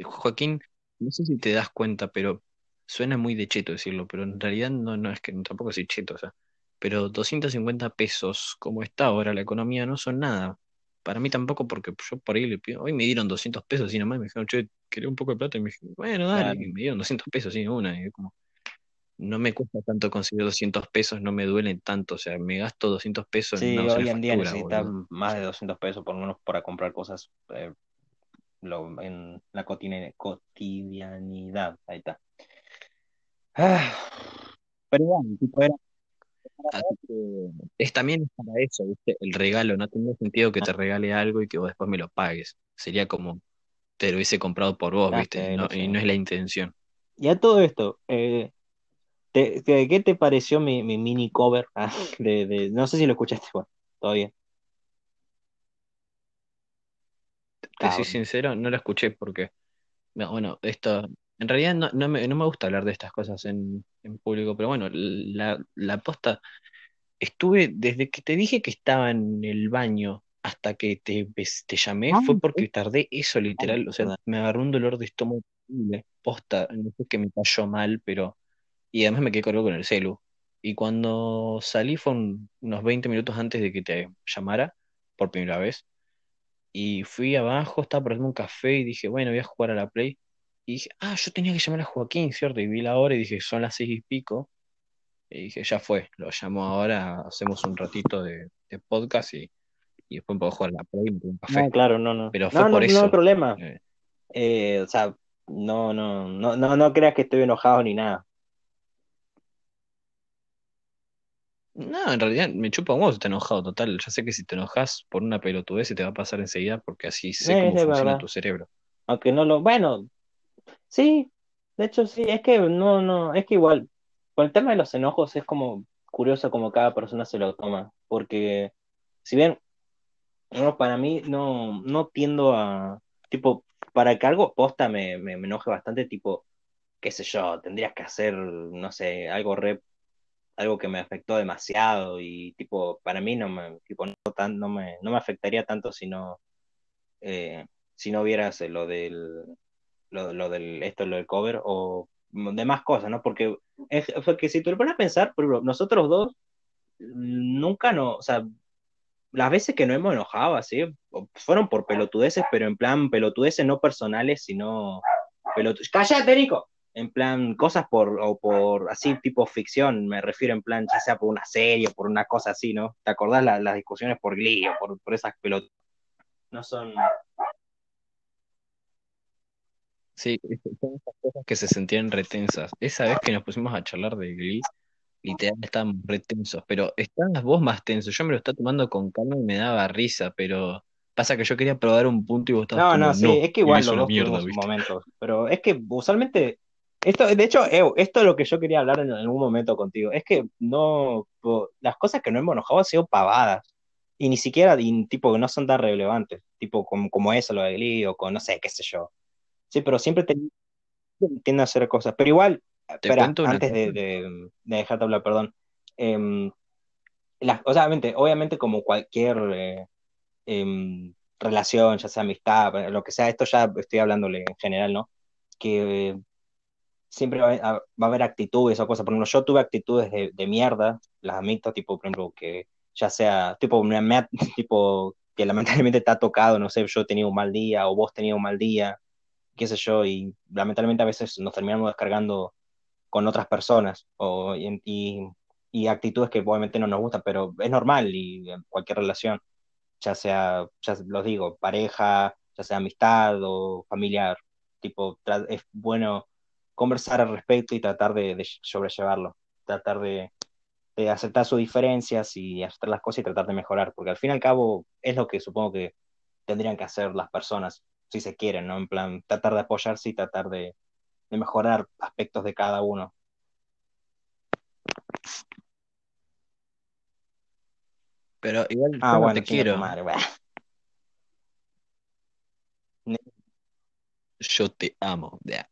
Joaquín, no sé si te das cuenta, pero suena muy de cheto decirlo, pero en realidad no, no es que tampoco soy cheto, o sea, pero 250 pesos, como está ahora la economía, no son nada. Para mí tampoco, porque yo por ahí le pido, hoy me dieron 200 pesos y nomás me dijeron, che, quería un poco de plata y me dijeron, bueno, dale, claro. y me dieron 200 pesos y una, y como, no me cuesta tanto conseguir 200 pesos, no me duelen tanto, o sea, me gasto 200 pesos en Sí, hoy en día factura, boludo. más de 200 pesos por lo menos para comprar cosas eh, lo- en la cotidianidad. Ahí está. Ah, pero bueno, tipo, era que- Es también para eso, ¿viste? El regalo, no tendría sentido que te regale algo y que vos después me lo pagues. Sería como te lo hubiese comprado por vos, Ah, ¿viste? No- y no es la intención. Y a todo esto, eh, te- te- ¿qué te pareció mi, mi mini cover? Ah, de, de- no sé si lo escuchaste, bueno, todavía. Te Ah, soy sincero, no lo escuché porque, no, bueno, esto, en realidad no, no me, no me gusta hablar de estas cosas en, en público, pero bueno, la, la posta, estuve, desde que te dije que estaba en el baño hasta que te, te llamé, Ah, fue porque tardé eso literal, o sea, me agarró un dolor de estómago posta, no sé que me cayó mal, pero, y además me quedé colgado con el celu. Y cuando salí fue un- unos 20 minutos antes de que te llamara por primera vez. Y fui abajo, estaba por un café y dije, bueno, voy a jugar a la Play. Y dije, ah, yo tenía que llamar a Joaquín, ¿cierto? Y vi la hora y dije, son las seis y pico. Y dije, ya fue, lo llamo ahora, hacemos un ratito de, de podcast y, y después puedo jugar a la Play y me tomo un café. No, claro, no, no. Pero fue No, no, por no hay eso. problema. Eh, Eh, o sea, no, no, no, no, no creas que estoy enojado ni nada. No, en realidad me chupa un huevo si te enojado, total. Ya sé que si te enojas por una pelotudez se te va a pasar enseguida porque así sé cómo funciona verdad. tu cerebro. Aunque no lo, bueno, sí, de hecho sí, es que no, no, es que igual, con el tema de los enojos es como curioso como cada persona se lo toma, porque si bien no, para mí no, no tiendo a, tipo, para que algo posta me, me, me enoje bastante, tipo, qué sé yo, tendrías que hacer, no sé, algo re, algo que me afectó demasiado y tipo, para mí no me, tipo, no tan, no me, no me afectaría tanto si no, eh, si no vieras lo del, lo, lo del, esto, lo del cover o demás cosas, ¿no? Porque es, porque si tú lo pones a pensar, por ejemplo, nosotros dos nunca no, o sea, las veces que no hemos enojado así, fueron por pelotudeces, pero en plan pelotudeces no personales, sino pelotudeces. ¡Cállate, Nico! En plan, cosas por, o por así, tipo ficción, me refiero en plan, ya sea por una serie, por una cosa así, ¿no? ¿Te acordás la- las discusiones por Glee o por, por esas pelotas? No son. Sí, son esas cosas que se sentían retensas. Esa vez que nos pusimos a charlar de Glee, literal estábamos retensos, pero estabas vos más tenso. Yo me lo estaba tomando con calma y me daba risa, pero pasa que yo quería probar un punto y vos estabas No, como, no, sí, no, es que igual los dos mierda, momentos, pero es que usualmente, esto, de hecho, Ew, esto es lo que yo quería hablar en algún momento contigo, es que no, po- las cosas que no hemos enojado han sido pavadas, y ni siquiera, y, tipo, que no son tan relevantes, tipo, como, como eso, lo de Glee, o con, no sé, qué sé yo. Sí, pero siempre te, tienden a hacer cosas, pero igual, espera, antes de, de, de dejarte hablar, perdón, em, las, o sea, obviamente, obviamente como cualquier... eh, em, relación, ya sea amistad, lo que sea, esto ya estoy hablándole en general, ¿no? Que eh, siempre va a, va a haber actitudes o cosas. Por ejemplo, yo tuve actitudes de, de mierda, las admito, tipo, por ejemplo, que ya sea, tipo, me, me tipo, que lamentablemente te ha tocado, no sé, yo he tenido un mal día o vos tenías un mal día, qué sé yo, y lamentablemente a veces nos terminamos descargando con otras personas o, y, y, y actitudes que obviamente no nos gustan, pero es normal y en cualquier relación ya sea, ya los digo, pareja, ya sea amistad o familiar, tipo, es bueno conversar al respecto y tratar de, de sobrellevarlo, tratar de, de aceptar sus diferencias y aceptar las cosas y tratar de mejorar, porque al fin y al cabo es lo que supongo que tendrían que hacer las personas, si se quieren, ¿no? En plan, tratar de apoyarse y tratar de, de mejorar aspectos de cada uno. Pero igual yo Ah, no bueno, te quiero. madre. Yo te amo. Ya.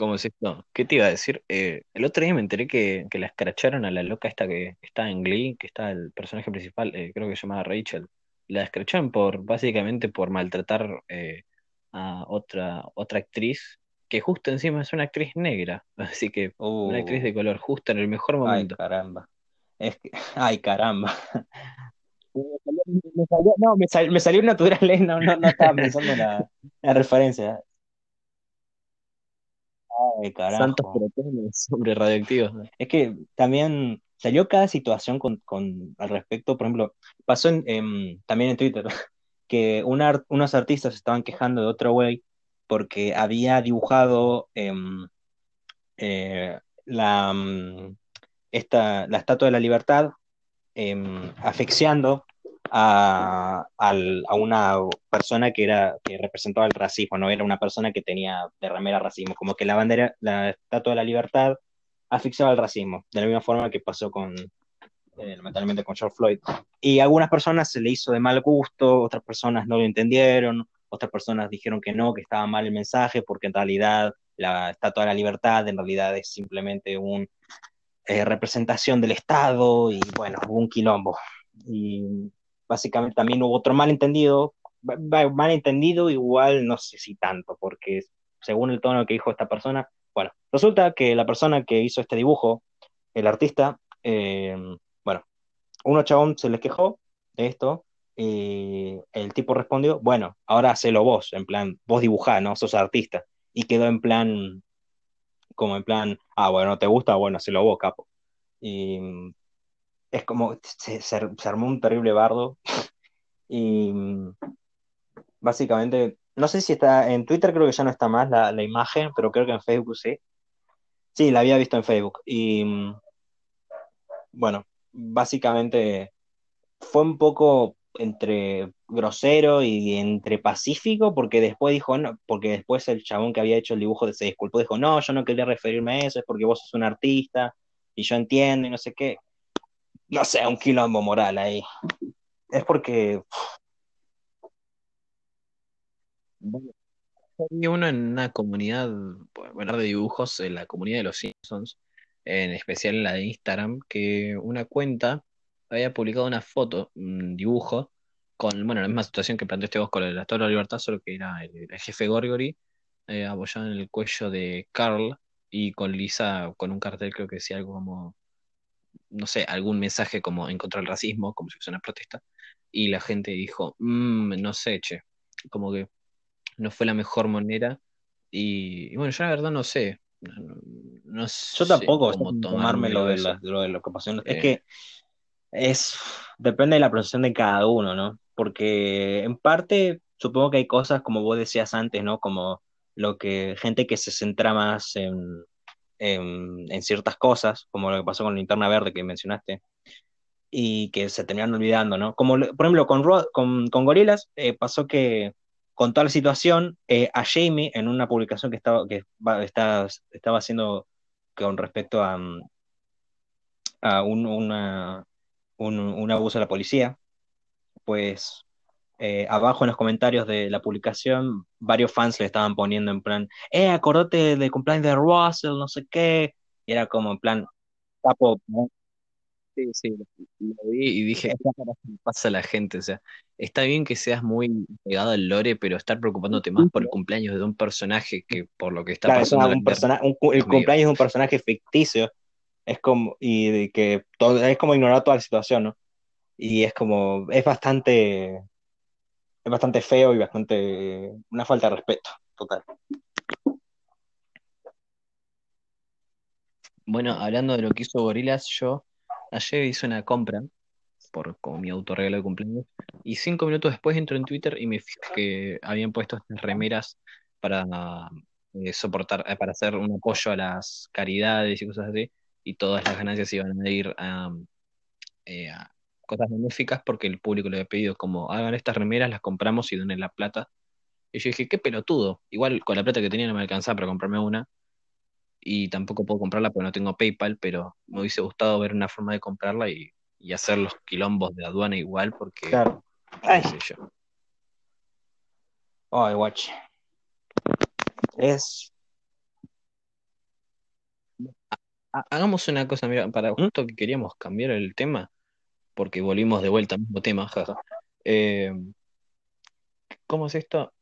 ¿Cómo es esto? ¿Qué te iba a decir? Eh, el otro día me enteré que, que la escracharon a la loca esta que está en Glee, que está el personaje principal, eh, creo que se llama Rachel. La escracharon por, básicamente por maltratar eh, a otra, otra actriz, que justo encima es una actriz negra, así que una actriz de Uh, color, justo en el mejor ay, momento. caramba. Es que, ay, caramba. Me salió, me salió- no, me sal- me salió natural, no, no, no estaba pensando en la, la referencia. Ay, Santos carajo. protones sobre radioactivos. Es que también salió cada situación con, con al respecto, por ejemplo, pasó en, em, también en Twitter que un art- unos artistas se estaban quejando de otro güey porque había dibujado em, eh, la, mm, esta, la Estatua de la Libertad em, asfixiando a, al- una persona que era que representaba el racismo, no era una persona que tenía de remera racismo, como que la bandera, la estatua de la libertad asfixiaba el racismo, de la misma forma que pasó con eh, con George Floyd. Y a algunas personas se le hizo de mal gusto, otras personas no lo entendieron, otras personas dijeron que no, que estaba mal el mensaje, porque en realidad la estatua de la libertad en realidad es simplemente una representación del Estado y bueno, hubo un quilombo. Básicamente también hubo otro malentendido, malentendido igual no sé si tanto, porque según el tono que dijo esta persona, bueno, resulta que la persona que hizo este dibujo, el artista, eh, bueno, uno chabón se les quejó de esto y el tipo respondió, bueno, ahora hacelo vos, en plan, vos dibujá, ¿no? Sos artista. Y quedó en plan, como en plan, ah, bueno, ¿te gusta? Bueno, hacelo vos, capo. Y es como, se, se- armó un terrible bardo y básicamente, no sé si está en Twitter, creo que ya no está más la, la imagen, pero creo que en Facebook sí. Sí, la había visto en Facebook. Y bueno, básicamente fue un poco entre grosero y entre pacífico, porque después dijo, porque después el chabón que había hecho el dibujo se disculpó, dijo, no, yo no quería referirme a eso, es porque vos sos un artista y yo entiendo y no sé qué. No sé, un quilombo moral ahí. Es porque, había uno en una comunidad, bueno, de dibujos, en la comunidad de los Simpsons, en especial en la de Instagram, que una cuenta había publicado una foto, un dibujo, con, bueno, la misma situación que planteaste vos con la Estatua de la solo que era el, el jefe Gorgory eh, apoyado en el cuello de Carl y con Lisa con un cartel creo que decía algo como, no sé, algún mensaje como en contra del racismo, como si fuese una protesta, y la gente dijo, "Mm, no sé, che, como que no fue la mejor manera. Y, y bueno, yo la verdad no sé. No, yo sé tampoco sé cómo tomarme lo de, la- lo de lo que pasó. Es Eh, que es, depende de la percepción de cada uno, ¿no? Porque en parte, supongo que hay cosas, como vos decías antes, ¿no? Como lo que, gente que se centra más en, en, en ciertas cosas, como lo que pasó con Linterna Verde que mencionaste, y que se terminaron olvidando, ¿no? Como, por ejemplo, con, con, con Gorilas eh, pasó que con toda la situación, eh, a Jamie, en una publicación que estaba, que va- está- estaba haciendo con respecto a, mm, a un, una- un, un abuso de la policía, pues eh, abajo en los comentarios de la publicación, varios fans le estaban poniendo en plan, eh, acordate del cumpleaños de Russell, no sé qué, y era como en plan, capo, ¿no? sí, sí, lo, vi y dije, ¿qué pasa a la gente? O sea, está bien que seas muy pegado al lore, pero estar preocupándote más por el cumpleaños de un personaje que por lo que está Claro, pasando un persona, un el es medio... cumpleaños de un personaje ficticio, es como, y de que todo, es como ignorar toda la situación, ¿no? Y es como, es bastante, es bastante feo y bastante, una falta de respeto, total. Bueno, hablando de lo que hizo Gorilas, yo ayer hice una compra por como mi autorregalo de cumpleaños y cinco minutos después entro en Twitter y me fijo que habían puesto estas remeras para eh, soportar, eh, para hacer un apoyo a las caridades y cosas así y todas las ganancias iban a ir a, eh, a cosas benéficas porque el público le había pedido como hagan estas remeras, las compramos y donen la plata. Y yo dije, qué pelotudo. Igual con la plata que tenía no me alcanzaba para comprarme una y tampoco puedo comprarla porque no tengo PayPal, pero me hubiese gustado ver una forma de comprarla y, y hacer los quilombos de aduana igual porque, Claro. Ay, sé yo. ay, watch. Es, Ha- Hagamos una cosa, mira, para ¿Mm? justo que queríamos cambiar el tema, porque volvimos de vuelta al mismo tema. Eh, ¿cómo es esto?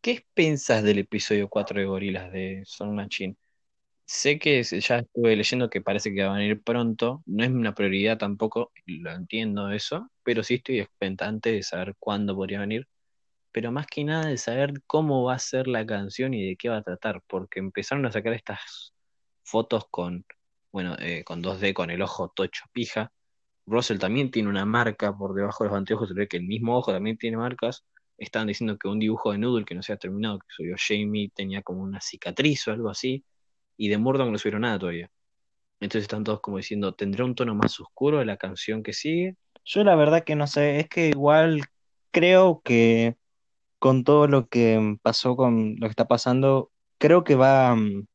¿Qué pensás del episodio 4 de Gorilas de Son Machine? Sé que ya estuve leyendo que parece que va a venir pronto, no es una prioridad tampoco, lo entiendo eso, pero sí estoy expectante de saber cuándo podría venir, pero más que nada de saber cómo va a ser la canción y de qué va a tratar, porque empezaron a sacar estas fotos con, bueno, eh, con 2D, con el ojo tocho pija. Russell también tiene una marca por debajo de los anteojos, se ve que el mismo ojo también tiene marcas. Estaban diciendo que un dibujo de Noodle que no se ha terminado, que subió Jamie, tenía como una cicatriz o algo así, y de Murdoch no subieron nada todavía. Entonces están todos como diciendo, ¿tendrá un tono más oscuro de la canción que sigue? Yo la verdad que no sé, es que igual creo que con todo lo que pasó con lo que está pasando, creo que va, mm,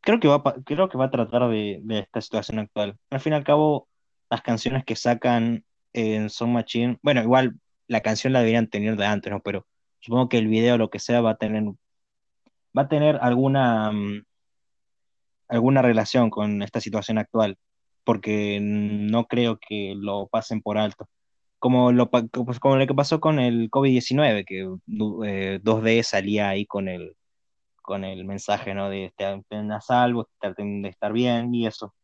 creo que va, creo que va a tratar de, de esta situación actual. Al fin y al cabo, las canciones que sacan en Song Machine, bueno, igual la canción la deberían tener de antes, ¿no? Pero supongo que el video lo que sea va a tener, va a tener alguna, mm, alguna relación con esta situación actual, porque no creo que lo pasen por alto. Como lo, pa- como lo que pasó con el COVID-19, que eh, 2D salía ahí con el, con el mensaje, ¿no? De estén a salvo, de estar bien y eso.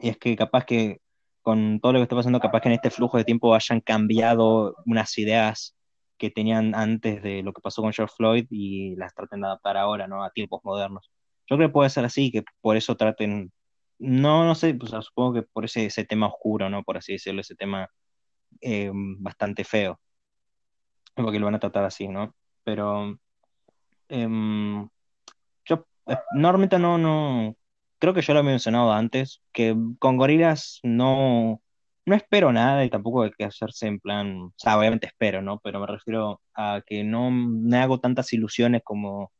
Y es que capaz que con todo lo que está pasando, capaz que en este flujo de tiempo hayan cambiado unas ideas que tenían antes de lo que pasó con George Floyd y las traten de adaptar ahora, ¿no? A tiempos modernos. Yo creo que puede ser así, que por eso traten, no, no sé, pues supongo que por ese, ese tema oscuro, ¿no? Por así decirlo, ese tema eh, bastante feo, porque lo van a tratar así, ¿no? Pero em, yo eh, normalmente no, no, creo que yo lo he mencionado antes, que con gorilas no, no espero nada y tampoco hay que hacerse en plan, o sea, obviamente espero, ¿no? Pero me refiero a que no me hago tantas ilusiones como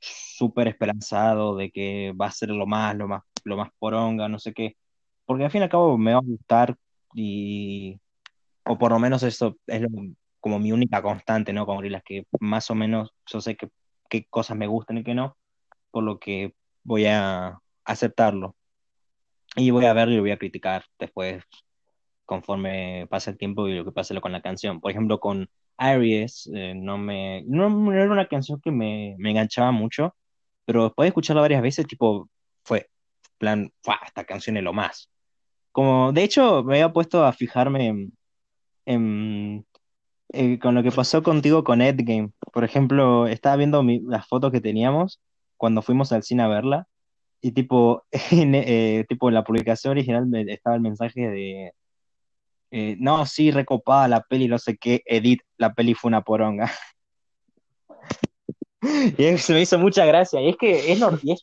súper esperanzado de que va a ser lo más, lo más, lo más poronga, no sé qué, porque al fin y al cabo me va a gustar y, o por lo menos eso es como mi única constante, ¿no? Con gorilas, que más o menos yo sé que, qué cosas me gustan y qué no por lo que voy a aceptarlo. Y voy a verlo y voy a criticar después, conforme pase el tiempo y lo que pase con la canción. Por ejemplo, con Aries, eh, no me, no, no era una canción que me, me enganchaba mucho, pero después de escucharla varias veces, tipo, fue, plan, "Fua, esta canción es lo más. Como, de hecho, me había puesto a fijarme en, en, eh, con lo que pasó contigo con Endgame. Por ejemplo, estaba viendo mi- las fotos que teníamos cuando fuimos al cine a verla y tipo, en, eh, tipo en la publicación original estaba el mensaje de, eh, no, sí, recopada la peli, no sé qué, Edit, la peli fue una poronga. Y se me hizo mucha gracia. Y es que es,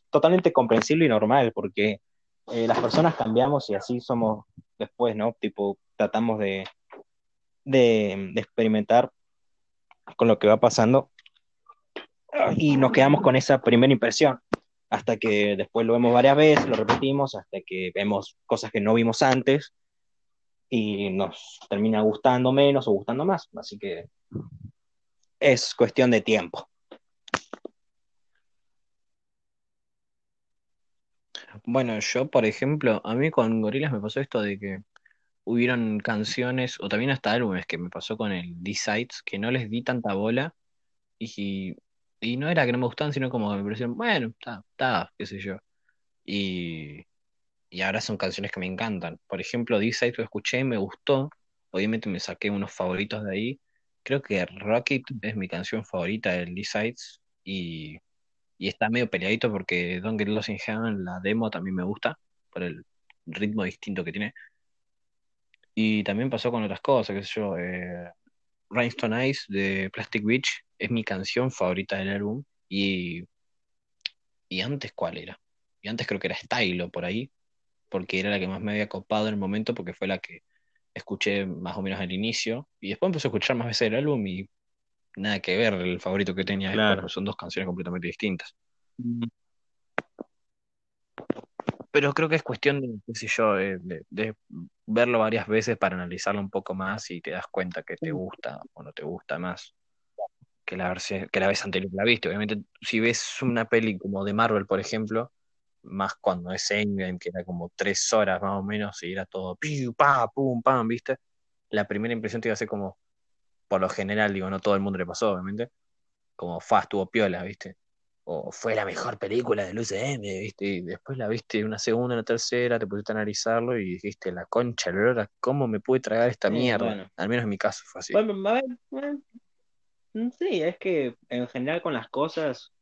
totalmente comprensible y normal, porque eh, las personas cambiamos y así somos después, ¿no? Tipo, tratamos de, de experimentar con lo que va pasando y nos quedamos con esa primera impresión. Hasta que después lo vemos varias veces, lo repetimos, hasta que vemos cosas que no vimos antes y nos termina gustando menos o gustando más. Así que es cuestión de tiempo. Bueno, yo, por ejemplo, a mí con Gorillaz me pasó esto de que hubieron canciones, o también hasta álbumes que me pasó con el D-Sides, que no les di tanta bola y, y no era que no me gustaban, sino como que me parecieron, bueno, está, está, qué sé yo. Y, y ahora son canciones que me encantan. Por ejemplo, D-Sides lo escuché, me gustó, obviamente me saqué unos favoritos de ahí. Creo que Rocket es mi canción favorita del D-Sides y, y está medio peleadito porque Don't Get Lost in Heaven, la demo también me gusta, por el ritmo distinto que tiene. Y también pasó con otras cosas, qué sé yo, eh, Rhinestone Ice de Plastic Beach es mi canción favorita del álbum. Y, y antes, ¿cuál era? Y antes creo que era Stylo por ahí, porque era la que más me había copado en el momento, porque fue la que escuché más o menos al inicio. Y después empecé a escuchar más veces el álbum y nada que ver el favorito que tenía Claro. son dos canciones completamente distintas. Pero creo que es cuestión de, qué sé yo, de, de- de verlo varias veces para analizarlo un poco más y te das cuenta que te gusta o no te gusta más que la, verse- que la vez anterior la viste. Obviamente, si ves una peli como de Marvel, por ejemplo, más cuando es Endgame, que era como tres horas más o menos y era todo piu, pa, pum, pam, ¿viste? La primera impresión te iba a ser como, por lo general, digo, no todo el mundo le pasó, obviamente, como fa, estuvo piola, ¿viste? O fue la mejor película del UCM, ¿viste? Y después la viste una segunda, una tercera, te pusiste a analizarlo y dijiste, la concha, de la ¿cómo me pude tragar esta mierda? bueno. Al menos en mi caso fue así. Bueno, bueno, sí, es que en general con las cosas,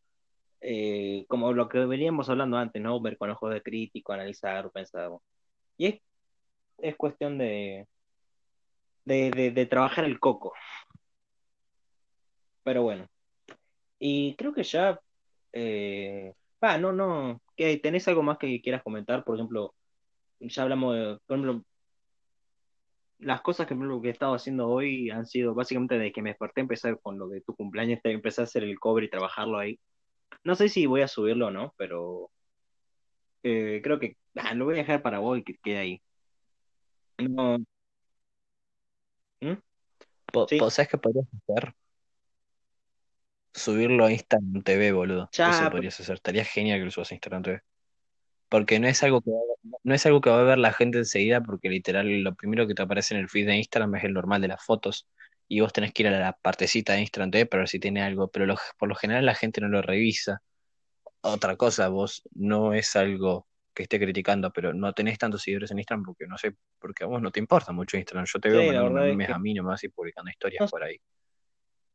eh, como lo que veníamos hablando antes, ¿no? Ver con ojos de crítico, analizar, pensar. Y es, es cuestión de, de, de, trabajar el coco. Pero bueno. Y creo que ya. Eh, ah, no, no. ¿Qué, ¿Tenés algo más que quieras comentar? Por ejemplo, ya hablamos de. Por las cosas que, que he estado haciendo hoy han sido básicamente de que me desperté, empezar con lo de tu cumpleaños, te- empecé a hacer el cover y trabajarlo ahí. No sé si voy a subirlo o no, pero eh, creo que ah, lo voy a dejar para vos y que quede ahí. No, ¿Mm? Sí. ¿Sabes qué podrías hacer? Subirlo a Instagram TV, boludo. Ya, Eso podrías hacer. Estaría genial que lo subas a Instagram TV. Porque no es algo que no es algo que va a ver la gente enseguida, porque literal lo primero que te aparece en el feed de Instagram es el normal de las fotos. Y vos tenés que ir a la partecita de Instagram TV para ver si tiene algo. Pero lo- por lo general la gente no lo revisa. Otra cosa, vos no es algo que esté criticando, pero no tenés tantos seguidores en Instagram porque no sé, porque a vos no te importa mucho Instagram. Yo te Sí, veo la mandando memes que- a mí nomás y publicando historias No por ahí.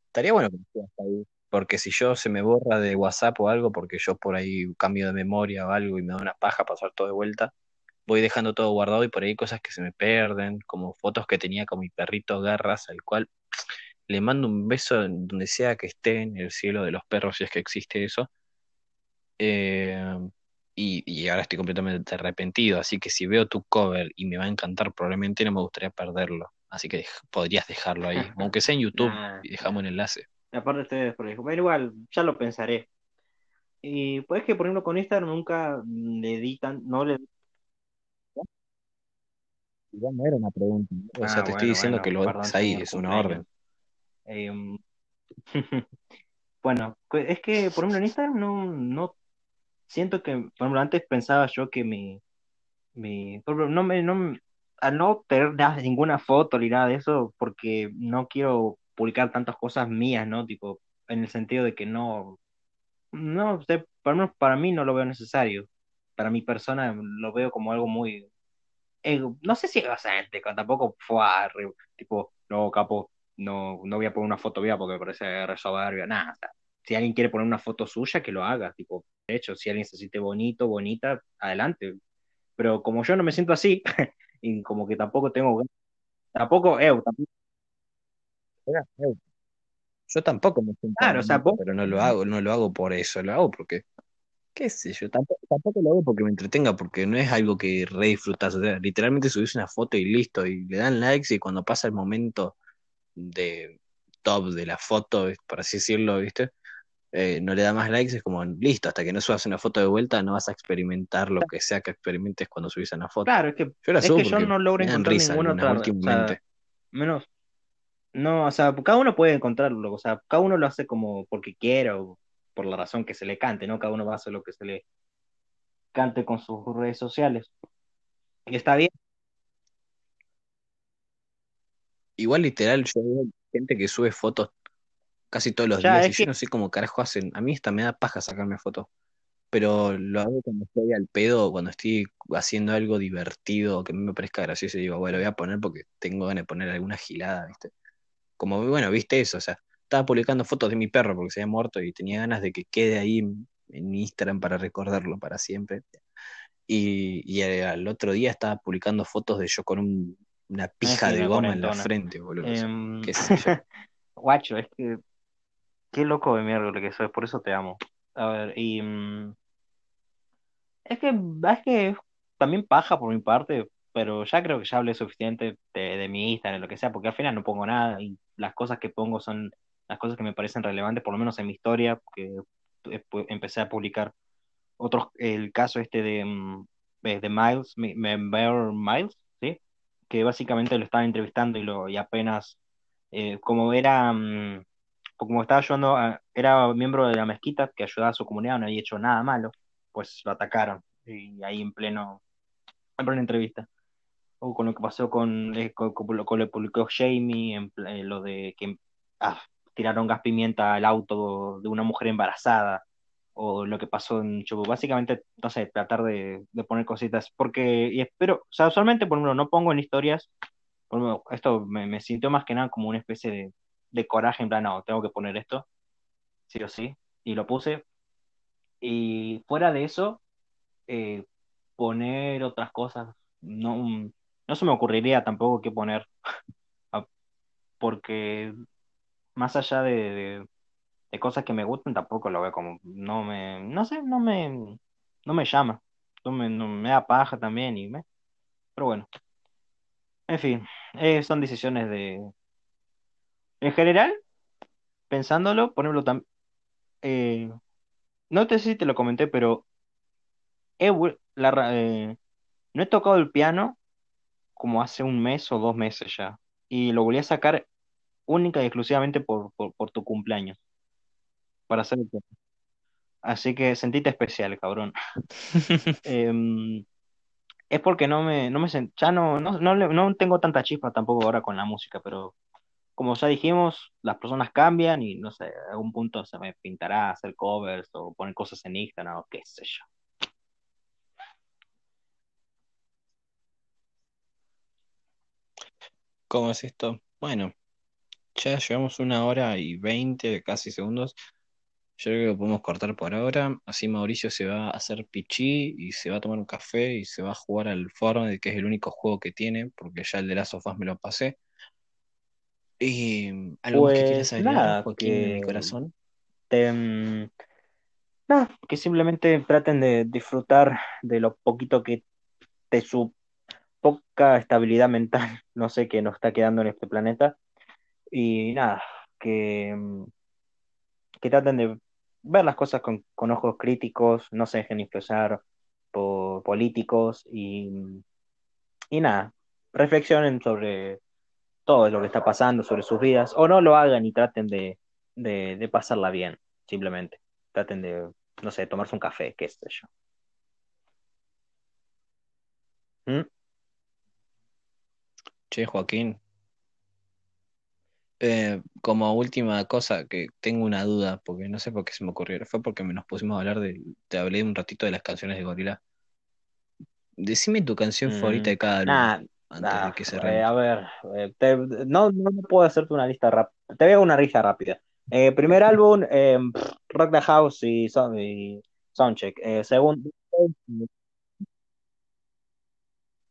Estaría bueno que subas ahí, porque si yo se me borra de WhatsApp o algo, porque yo por ahí cambio de memoria o algo y me da una paja pasar todo de vuelta, voy dejando todo guardado y por ahí cosas que se me pierden, como fotos que tenía con mi perrito Garras, al cual le mando un beso donde sea que esté en el cielo de los perros, si es que existe eso. Eh, y, y ahora estoy completamente arrepentido, así que si veo tu cover y me va a encantar, probablemente no me gustaría perderlo. Así que dej- podrías dejarlo ahí, aunque sea en YouTube, Nah, y dejamos un enlace. Aparte ustedes por pero igual, ya lo pensaré. Y pues que por ejemplo con Instagram nunca le di tan, no le Igual no era una pregunta. O Ah, sea, te estoy diciendo bueno, que lo perdón, ahí, es una orden. Em, bueno, es que por ejemplo en Instagram no, no siento que, por ejemplo, antes pensaba yo que mi, mi, por ejemplo, no me, no, al no tener nada- ninguna foto ni nada de eso, porque no quiero publicar tantas cosas mías, ¿no? Tipo, en el sentido de que no, no sé, por lo menos para mí no lo veo necesario. Para mi persona lo veo como algo muy, no sé si egocéntrico, tampoco fue tipo, no, capo, no, no voy a poner una foto mía porque me parece re soberbia, nada, o sea, si alguien quiere poner una foto suya, que lo haga, tipo, de hecho, si alguien se siente bonito, bonita, adelante, pero como yo no me siento así, y como que tampoco tengo, tampoco, eh, tampoco, Yo tampoco me siento claro, o sea, vos, pero no lo hago, no lo hago por eso, lo hago porque, qué sé yo, tampoco, tampoco lo hago porque me entretenga, porque no es algo que re disfrutas, o sea, literalmente subís una foto y listo, y le dan likes y cuando pasa el momento de top de la foto, por así decirlo, ¿viste? Eh, no le da más likes, es como, listo, hasta que no subas una foto de vuelta no vas a experimentar lo que sea que experimentes cuando subís una foto. claro, es que, Yo es que yo no logro encontrar risa ninguna otra, o últimamente. sea, menos, no, o sea, cada uno puede encontrarlo, o sea, cada uno lo hace como porque quiere o por la razón que se le cante, ¿no? Cada uno va a hacer lo que se le cante con sus redes sociales. Y está bien, Igual literal, yo veo gente que sube fotos casi todos los ya días y yo no sé cómo carajo hacen. A mí esta me da paja sacarme fotos, pero lo hago cuando estoy al pedo, cuando estoy haciendo algo divertido que a mí me parezca gracioso y digo, bueno, lo voy a poner porque tengo ganas de poner alguna gilada, ¿viste? Como, bueno, viste eso, o sea, estaba publicando fotos de mi perro porque se había muerto y tenía ganas de que quede ahí en, Instagram para recordarlo para siempre. Y, y al otro día estaba publicando fotos de yo con un- una pija sí, de goma en la frente, boludo. Em, qué sé yo. guacho, es que, qué loco de mierda lo que soy, por eso te amo. A ver, y mm, es que, es que también paja por mi parte, pero ya creo que ya hablé suficiente de, de mi Instagram, lo que sea, porque al final no pongo nada y las cosas que pongo son las cosas que me parecen relevantes, por lo menos en mi historia, porque después empecé a publicar otros, el caso este de, mm, de de Miles, Mi- Mi- Bear Miles, ¿sí? Que básicamente lo estaban entrevistando y, lo, y apenas, eh, como era, mm, como estaba ayudando, a- era miembro de la mezquita que ayudaba a su comunidad, no había hecho nada malo, pues lo atacaron, y ahí en pleno, en plena entrevista. O con lo que pasó con, eh, con, con lo que publicó Jamie, en eh, lo de que ah, tiraron gas pimienta al auto de una mujer embarazada, o lo que pasó en Chubu. Básicamente, no sé, tratar de, de poner cositas, porque, y espero, o sea, usualmente, por ejemplo, no pongo en historias, por ejemplo, esto me, me sintió más que nada como una especie de, de coraje, en plan, no, tengo que poner esto, sí o sí, y lo puse. Y fuera de eso, eh, poner otras cosas, no, no se me ocurriría tampoco qué poner, ah, porque más allá de, de- cosas que me gustan, tampoco lo veo como, no me, no sé, no me, no me llama, no me, no me da paja también, y me, pero bueno. En fin, eh, son decisiones de... En general, pensándolo, por ejemplo, tam- eh, no sé si te lo comenté, pero he eh, no he tocado el piano como hace un mes o dos meses ya. Y lo volví a sacar única y exclusivamente por, por, por tu cumpleaños, para hacer el. Así que sentite especial, cabrón. Em, es porque no me, no me sen- ya no, no, no, no tengo tanta chispa tampoco ahora con la música, pero como ya dijimos, las personas cambian y no sé, a algún punto se me pintará hacer covers o poner cosas en Instagram o qué sé yo. ¿Cómo es esto? Bueno, ya llevamos una hora y veinte casi segundos. Yo creo que podemos cortar por ahora. Así Mauricio se va a hacer pichí y se va a tomar un café y se va a jugar al Fortnite, que es el único juego que tiene, porque ya el de Last of Us me lo pasé. Y algo más que quieras Pues agregar, Joaquín, mi corazón. te, mm, nada, que simplemente traten de disfrutar de lo poquito que de su poca estabilidad mental, no sé, que nos está quedando en este planeta. Y nada, que, mm, que traten de ver las cosas con, con ojos críticos, no se dejen influenciar por políticos y, y nada, reflexionen sobre todo lo que está pasando, sobre sus vidas, o no lo hagan y traten de, de, de pasarla bien, simplemente. Traten de, no sé, tomarse un café, qué sé yo. ¿Mm? Che, Joaquín, eh, como última cosa que tengo una duda, porque no sé por qué se me ocurrió, fue porque me nos pusimos a hablar de, te hablé un ratito de las canciones de Gorila. Decime tu canción favorita Mm, de cada álbum antes de que eh, cerremos. a ver, eh, te- no, no puedo hacerte una lista rápida. Te a dar una lista rápida. Eh, primer álbum, eh, pff, Rock the House y, y Soundcheck. Eh, segundo,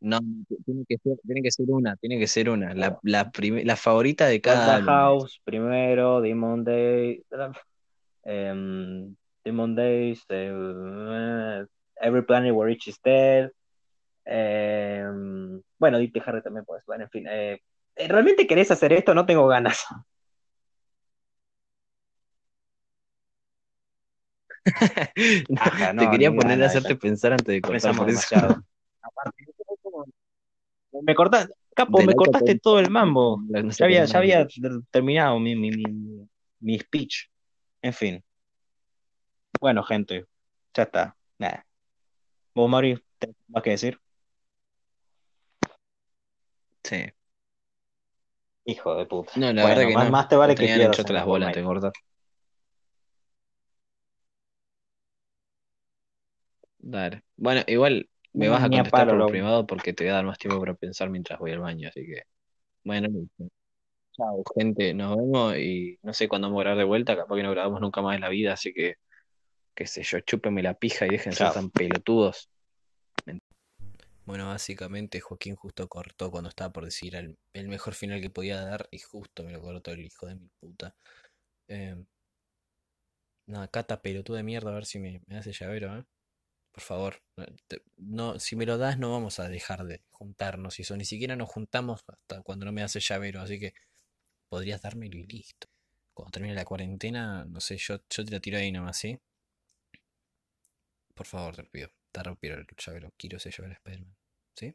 No, tiene que ser, tiene que ser una, tiene que ser una, la, la, prim- la favorita de cada the. House, primero, Demon Day, em, Demon Days, eh, Every Planet Where Each is Dead. em, bueno, Deep Harry también puedes. Bueno, en fin. eh, eh, ¿realmente querés hacer esto? No tengo ganas. Ajá, Te quería poner a hacerte pensar antes de por eso. demasiado. Aparte, me cortaste, capo, me cortaste todo el mambo. Ya había, ya había terminado mi, mi, mi, mi speech. En fin. Bueno, gente, ya está. Nada. ¿Vos, Mari, tenés más que decir? Sí. Hijo de puta. No, la Bueno, verdad que más, no. más te vale que pierdas las el bolas, te gordo. Dale. Bueno, igual me vas a contestar palo por lo- privado porque te voy a dar más tiempo para pensar mientras voy al baño, así que. Bueno. Chao, gente, nos vemos y no sé cuándo vamos a grabar de vuelta, capaz que no grabamos nunca más en la vida, así que, qué sé yo, chúpenme la pija y Chao. tan pelotudos. Bueno, básicamente Joaquín justo cortó cuando estaba por decir el, el mejor final que podía dar y justo me lo cortó el hijo de mi puta. Eh, nada, cata pelotuda de mierda, a ver si me, me hace llavero, ¿eh? Por favor, no, si me lo das no vamos a dejar de juntarnos y eso, ni siquiera nos juntamos hasta cuando no me hace llavero, así que podrías dármelo y listo. Cuando termine la cuarentena, no sé, yo, yo te lo tiro ahí nomás, ¿sí? Por favor, te lo pido. Te rompieron el llavero. Quiero ese llavero de Spider-Man. ¿Sí?